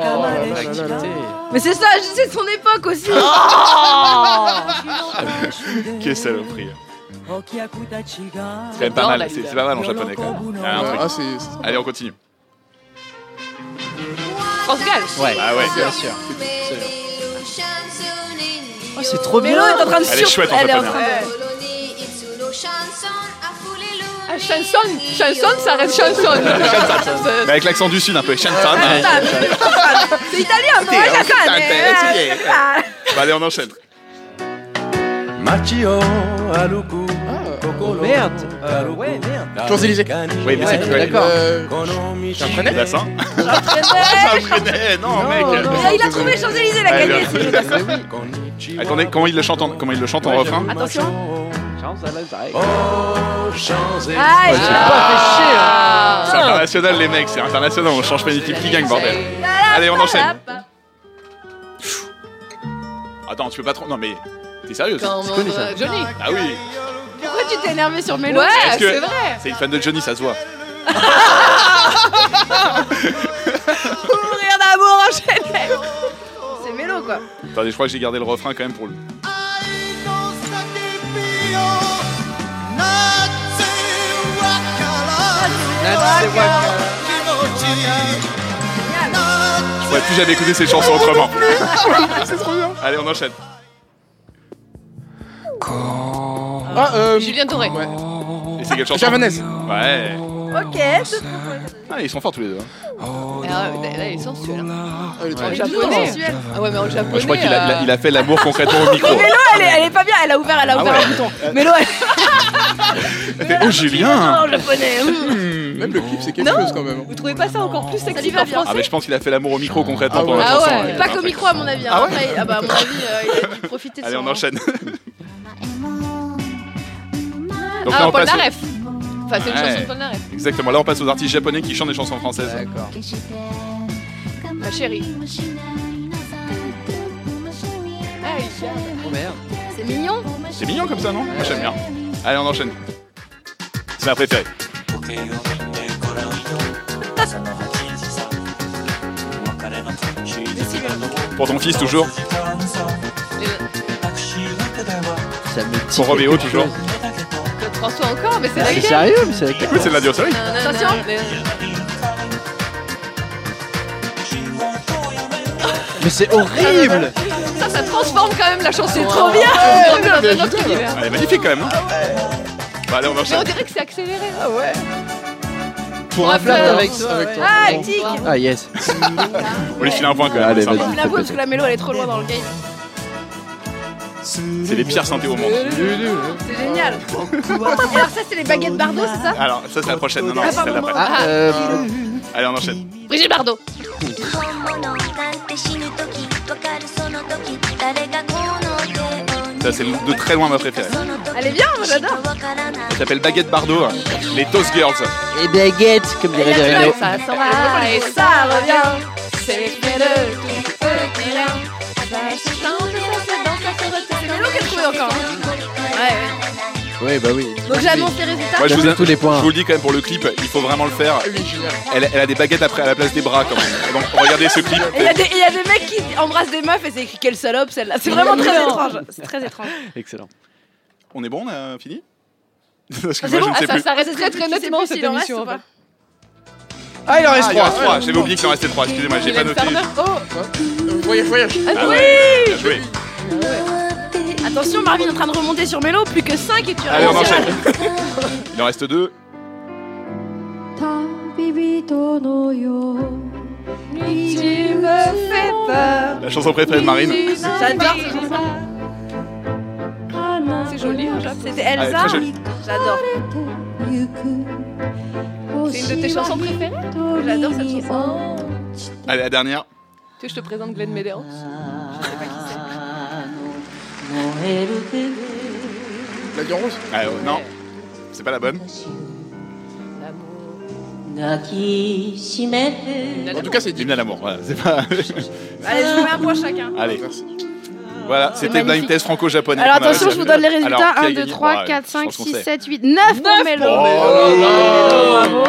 Mais c'est ça, c'est de son époque aussi. *laughs* Quelle saloperie. C'est quand même pas mal. C'est pas mal en japonais quand même. Il y a un truc. Ah, c'est. c'est- Allez, on continue. France Gall. Ouais, Ah ouais. bien sûr. Oh, c'est trop Mélo bien. est en train de Elle est sur- chouette en Elle est en japonais. train de- Ah, chanson, chanson, ça reste chanson. Mais avec l'accent du sud un peu. Shantan. C'est italien, non ouais, ça, mais- Ah. Bah, allez, on enchaîne. Oh, merde. Euh, ouais, merde. Champs-Élysées. Oui, mais c'est Ouais, d'accord. Euh, J'apprenais. J'apprenais. *laughs* Non, mec. Ah, Il a trouvé Champs-Élysées, il a gagné. Jonathan. Attendez, comment il le chante en, comment il le chante en refrain Attention. Ah, Ah, j'ai pas fait chier. hein. C'est international, les mecs. C'est international. On change pas d'équipe qui gagne, bordel. Allez, on enchaîne. Attends, tu peux pas trop. Non, mais. T'es sérieux Quand C'est connu, ça? Johnny. Ah oui. Pourquoi tu t'es énervé sur Mélo? Ouais, c'est vrai. C'est une fan de Johnny, ça se voit. *laughs* Mourir d'amour enchaîné. C'est Mélo quoi. Attendez, je crois que j'ai gardé le refrain quand même pour le. Je pourrais plus jamais écouter ces chansons autrement. *laughs* C'est trop bien. Allez, on enchaîne. Ah, euh. Julien Doré. Et c'est quelle chanson Javanaise. Ouais. Ok. Ah, ils sont forts tous les deux. hein. Ah, ouais, là, il est sensuel. hein. Ah, il est En bien. japonais. sensuel. Ah ouais, mais en japonais. Moi, je crois qu'il a, il a- euh, il a fait l'amour concrètement au micro. Mélo, elle est, elle est pas bien. Elle a ouvert, elle a Ah ouvert ouais. un bouton. Mélo, elle Elle fait, oh, Julien en japonais. hum. *laughs* Même le clip, c'est quelque chose quand même. Vous trouvez pas ça encore plus Ça lui sexy va qu'en bien. Ah, français mais je pense qu'il a fait l'amour au micro concrètement Ah pendant la ouais. chanson. Ah ouais. Pas qu'au micro à mon avis. hein. Ah ouais Après, ah bah à mon avis, euh, il a dû profiter de Allez, son- *laughs* on enchaîne. Donc là, Ah, on Paul passe au- Naref. Enfin, c'est une Ouais. chanson de. Exactement, là on passe aux artistes japonais qui chantent des chansons françaises. D'accord. Ma chérie. Chante. Oh merde. C'est mignon. C'est mignon comme ça, non Moi j'aime bien. Allez, on enchaîne. C'est ma préférée. Pour ton fils toujours Ça me dit Pour Roméo quelque toujours chose. Claude François encore, mais c'est Ah, C'est laquelle sérieux mais c'est laquelle Oui, c'est de la Diosari. Attention. Mais c'est horrible Ça, ça transforme quand même la chanson. C'est trop hein. bien. On est dans un autre univers. Elle est magnifique quand même. hein Bon, allez, on Mais on dirait que c'est accéléré. Ah ouais. Pour un flat avec toi. Avec ouais. toi. Ah, tic. Ah yes. On lui file un point quand même. Allez, sympa. vas-y. Je l'avoue parce que la Mélo elle est trop loin dans le game. C'est les pires synthés au monde. C'est génial. Alors ça, c'est les baguettes Bardot, c'est ça? Alors, ça, c'est la prochaine. Non, non, ah, c'est celle d'après. Ah, euh, Allez, on enchaîne. Brigitte Bardot. Ça, c'est de très loin ma préférée. Elle est bien, moi j'adore. Elle s'appelle Baguette Bardot, les Toast Girls. Les baguettes, comme dirait Derrido. Ça s'en va et ça revient. C'est le trouvé encore. hein. Ouais, ouais. Oui, bah oui. Donc j'annonce les résultats. Moi, je vous, tous les points. je vous le dis quand même pour le clip, il faut vraiment le faire. Elle, elle a des baguettes après à la place des bras quand même. Donc regardez ce clip. Il y, a des- il y a des mecs qui embrassent des meufs et c'est écrit quelle salope celle-là. C'est vraiment très étrange. C'est très étrange. Excellent. On est bon, on a fini? *laughs* Parce que Ah, moi, c'est je bon, ne sais ça plus. s'arrête très très nettement cette s'il en reste émission. ou pas Ah, il en reste Ah, il y 3, a- 3. ouais, J'avais oublié qu'il en restait 3. Excusez-moi, j'ai pas noté. Oh Voyage, voyage. Ah oui bien joué. Attention, Marvin est en train de remonter sur Mélo, plus que 5 et tu Allez, on. Il en reste 2. La chanson préférée de Marine. J'adore cette chanson. C'est joli, hein, C'était Elsa. J'adore. C'est une de tes chansons préférées? J'adore cette chanson. Allez, la dernière. Tu veux que je te présente Glenn Medeiros la vie en rose. Ah, euh, non, c'est pas la bonne. En tout cas, c'est dit. Hymne à l'amour, voilà, c'est pas. *laughs* Allez, je vous mets un point chacun. Allez. Voilà, c'était Blind. Test franco-japonais. Alors attention, je vous donne les résultats. Alors, qui a 1, 2, gagné 3, Bon, 4, je 5, pense qu'on 6, sait. 7, 8, 9 pour Mélo. Oh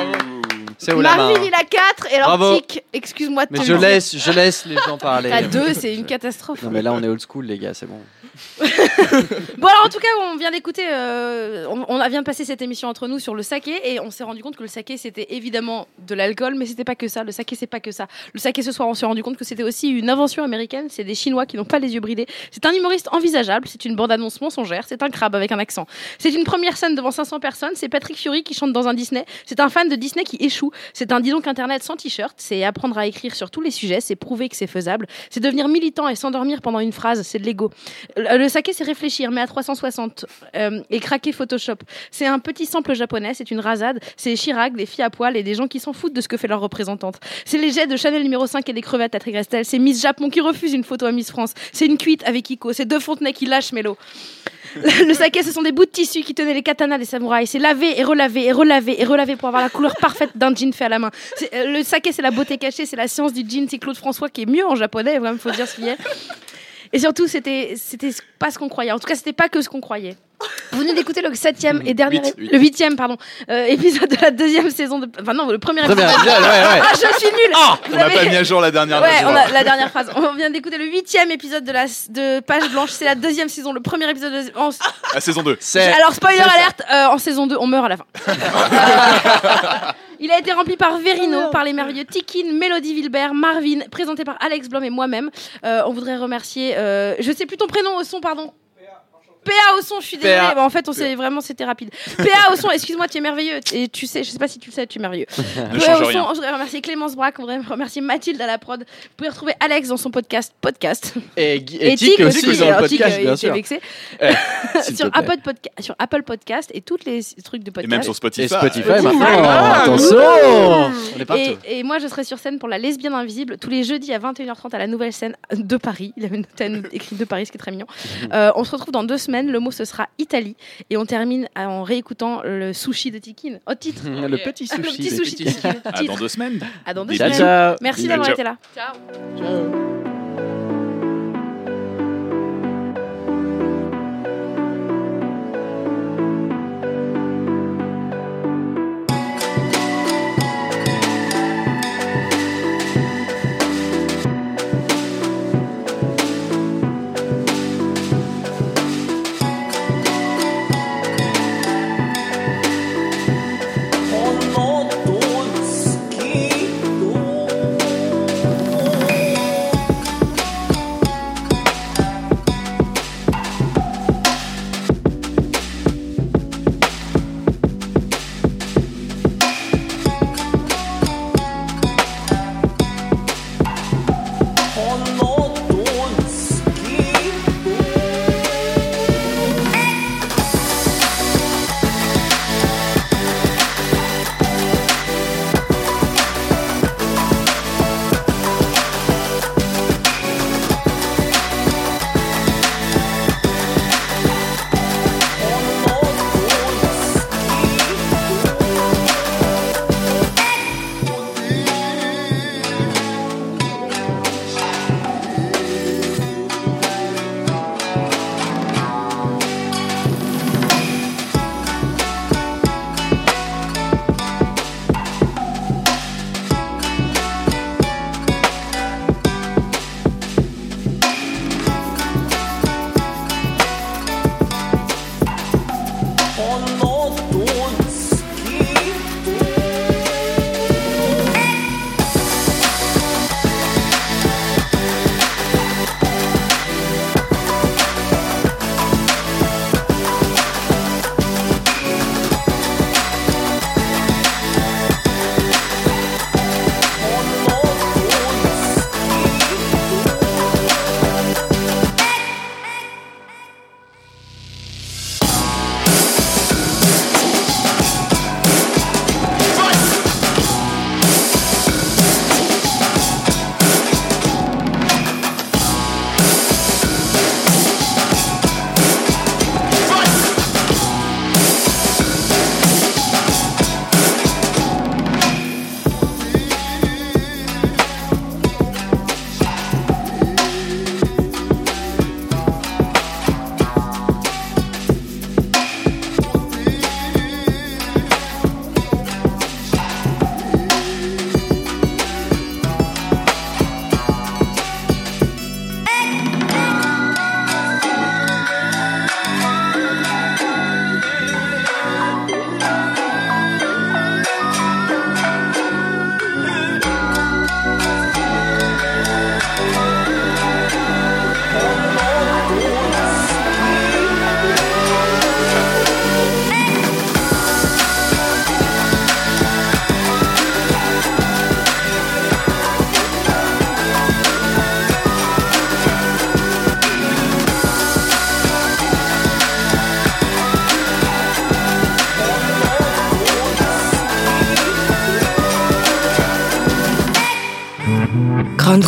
C'est où la main Marvin, il a 4 et alors Bravo. Tic, excuse-moi de Mais te je laisse, je laisse les gens parler. T'as 2, c'est une catastrophe. Non mais là on est old school les gars, c'est bon. *laughs* Bon alors en tout cas on vient d'écouter, euh, on, on vient de passer cette émission entre nous sur le saké et on s'est rendu compte que le saké c'était évidemment de l'alcool mais c'était pas que ça, le saké c'est pas que ça. Le saké ce soir on s'est rendu compte que c'était aussi une invention américaine, c'est des Chinois qui n'ont pas les yeux bridés. C'est un humoriste envisageable, c'est une bande-annonce mensongère, c'est un crabe avec un accent. C'est une première scène devant 500 personnes, c'est Patrick Fury qui chante dans un Disney, c'est un fan de Disney qui échoue, c'est un dis donc internet sans t-shirt, c'est apprendre à écrire sur tous les sujets, c'est prouver que c'est faisable, c'est devenir militant et s'endormir pendant une phrase, c'est de l'ego. Le, le saké, c'est réfléchir, mais à 360 euh, et craquer Photoshop. C'est un petit sample japonais, c'est une rasade, c'est Chirac, des filles à poil et des gens qui s'en foutent de ce que fait leur représentante. C'est les jets de Chanel numéro 5 et des crevettes à Trigrestel, c'est Miss Japon qui refuse une photo à Miss France, c'est une cuite avec Iko, c'est deux Fontenay qui lâchent Mélo. *laughs* Le saké, ce sont des bouts de tissu qui tenaient les katanas des samouraïs. C'est lavé et relavé et relavé et relavé pour avoir la couleur parfaite d'un jean fait à la main. Euh, Le saké, c'est la beauté cachée, c'est la science du jean. C'est Claude François qui est mieux en japonais, vraiment, faut dire ce qu'il a. Et surtout, c'était pas ce qu'on croyait. En tout cas, c'était pas que ce qu'on croyait. Vous venez d'écouter le septième et dernier, Huit, huit. le huitième, pardon, euh, épisode de la deuxième saison de, enfin non, le premier épisode. épisode, ouais, ouais. *laughs* Ah, je suis nulle. Ah, on n'a avez- pas mis à jour la dernière Ouais, version. on a la dernière phrase. On vient d'écouter le huitième épisode de la de Page Blanche. C'est la deuxième saison. Le premier épisode. De... en- La saison 2. Alors spoiler alerte. euh, en saison 2, on meurt à la fin. *laughs* Il a été rempli par Verino, par les merveilleux Tikin, Mélodie Wilbert, Marvin, présenté par Alex Blom et moi-même. Euh, on voudrait remercier. euh, je sais plus ton prénom au son, pardon. PA au son, je suis désolée. Bah, en fait, on sait vraiment, c'était rapide. PA au son, excuse-moi, tu es merveilleux. Et tu sais, je sais pas si tu le sais, tu es merveilleux. *laughs* PA au rien. son, on voudrait remercier Clémence Braque, on voudrait remercier Mathilde à la prod. Vous pouvez retrouver Alex dans son podcast, podcast. Et, et Tic aussi dans le alors Tic, podcast, euh, bien il était sûr. vexé. Eh, *laughs* sur. Apple Podca- sur Apple Podcast et tous les trucs de Et podcast. même sur Spotify. Et Spotify Spotify. maintenant, Ah, attention ouh. On est partout. Et, et moi, je serai sur scène pour La Lesbienne Invisible tous les jeudis à 21h30 à la nouvelle scène de Paris. Il y avait une scène écrite de Paris, ce qui est très mignon. *laughs* Euh, on se retrouve dans deux semaines. Le mot, ce sera Italie. Et on termine en réécoutant le sushi de Tikin. Au titre. *laughs* Le petit Ah, le sushi. petit de. Tikin. À Titre. dans deux semaines. À dans deux semaines. Ciao. Merci d'avoir été là. Ciao.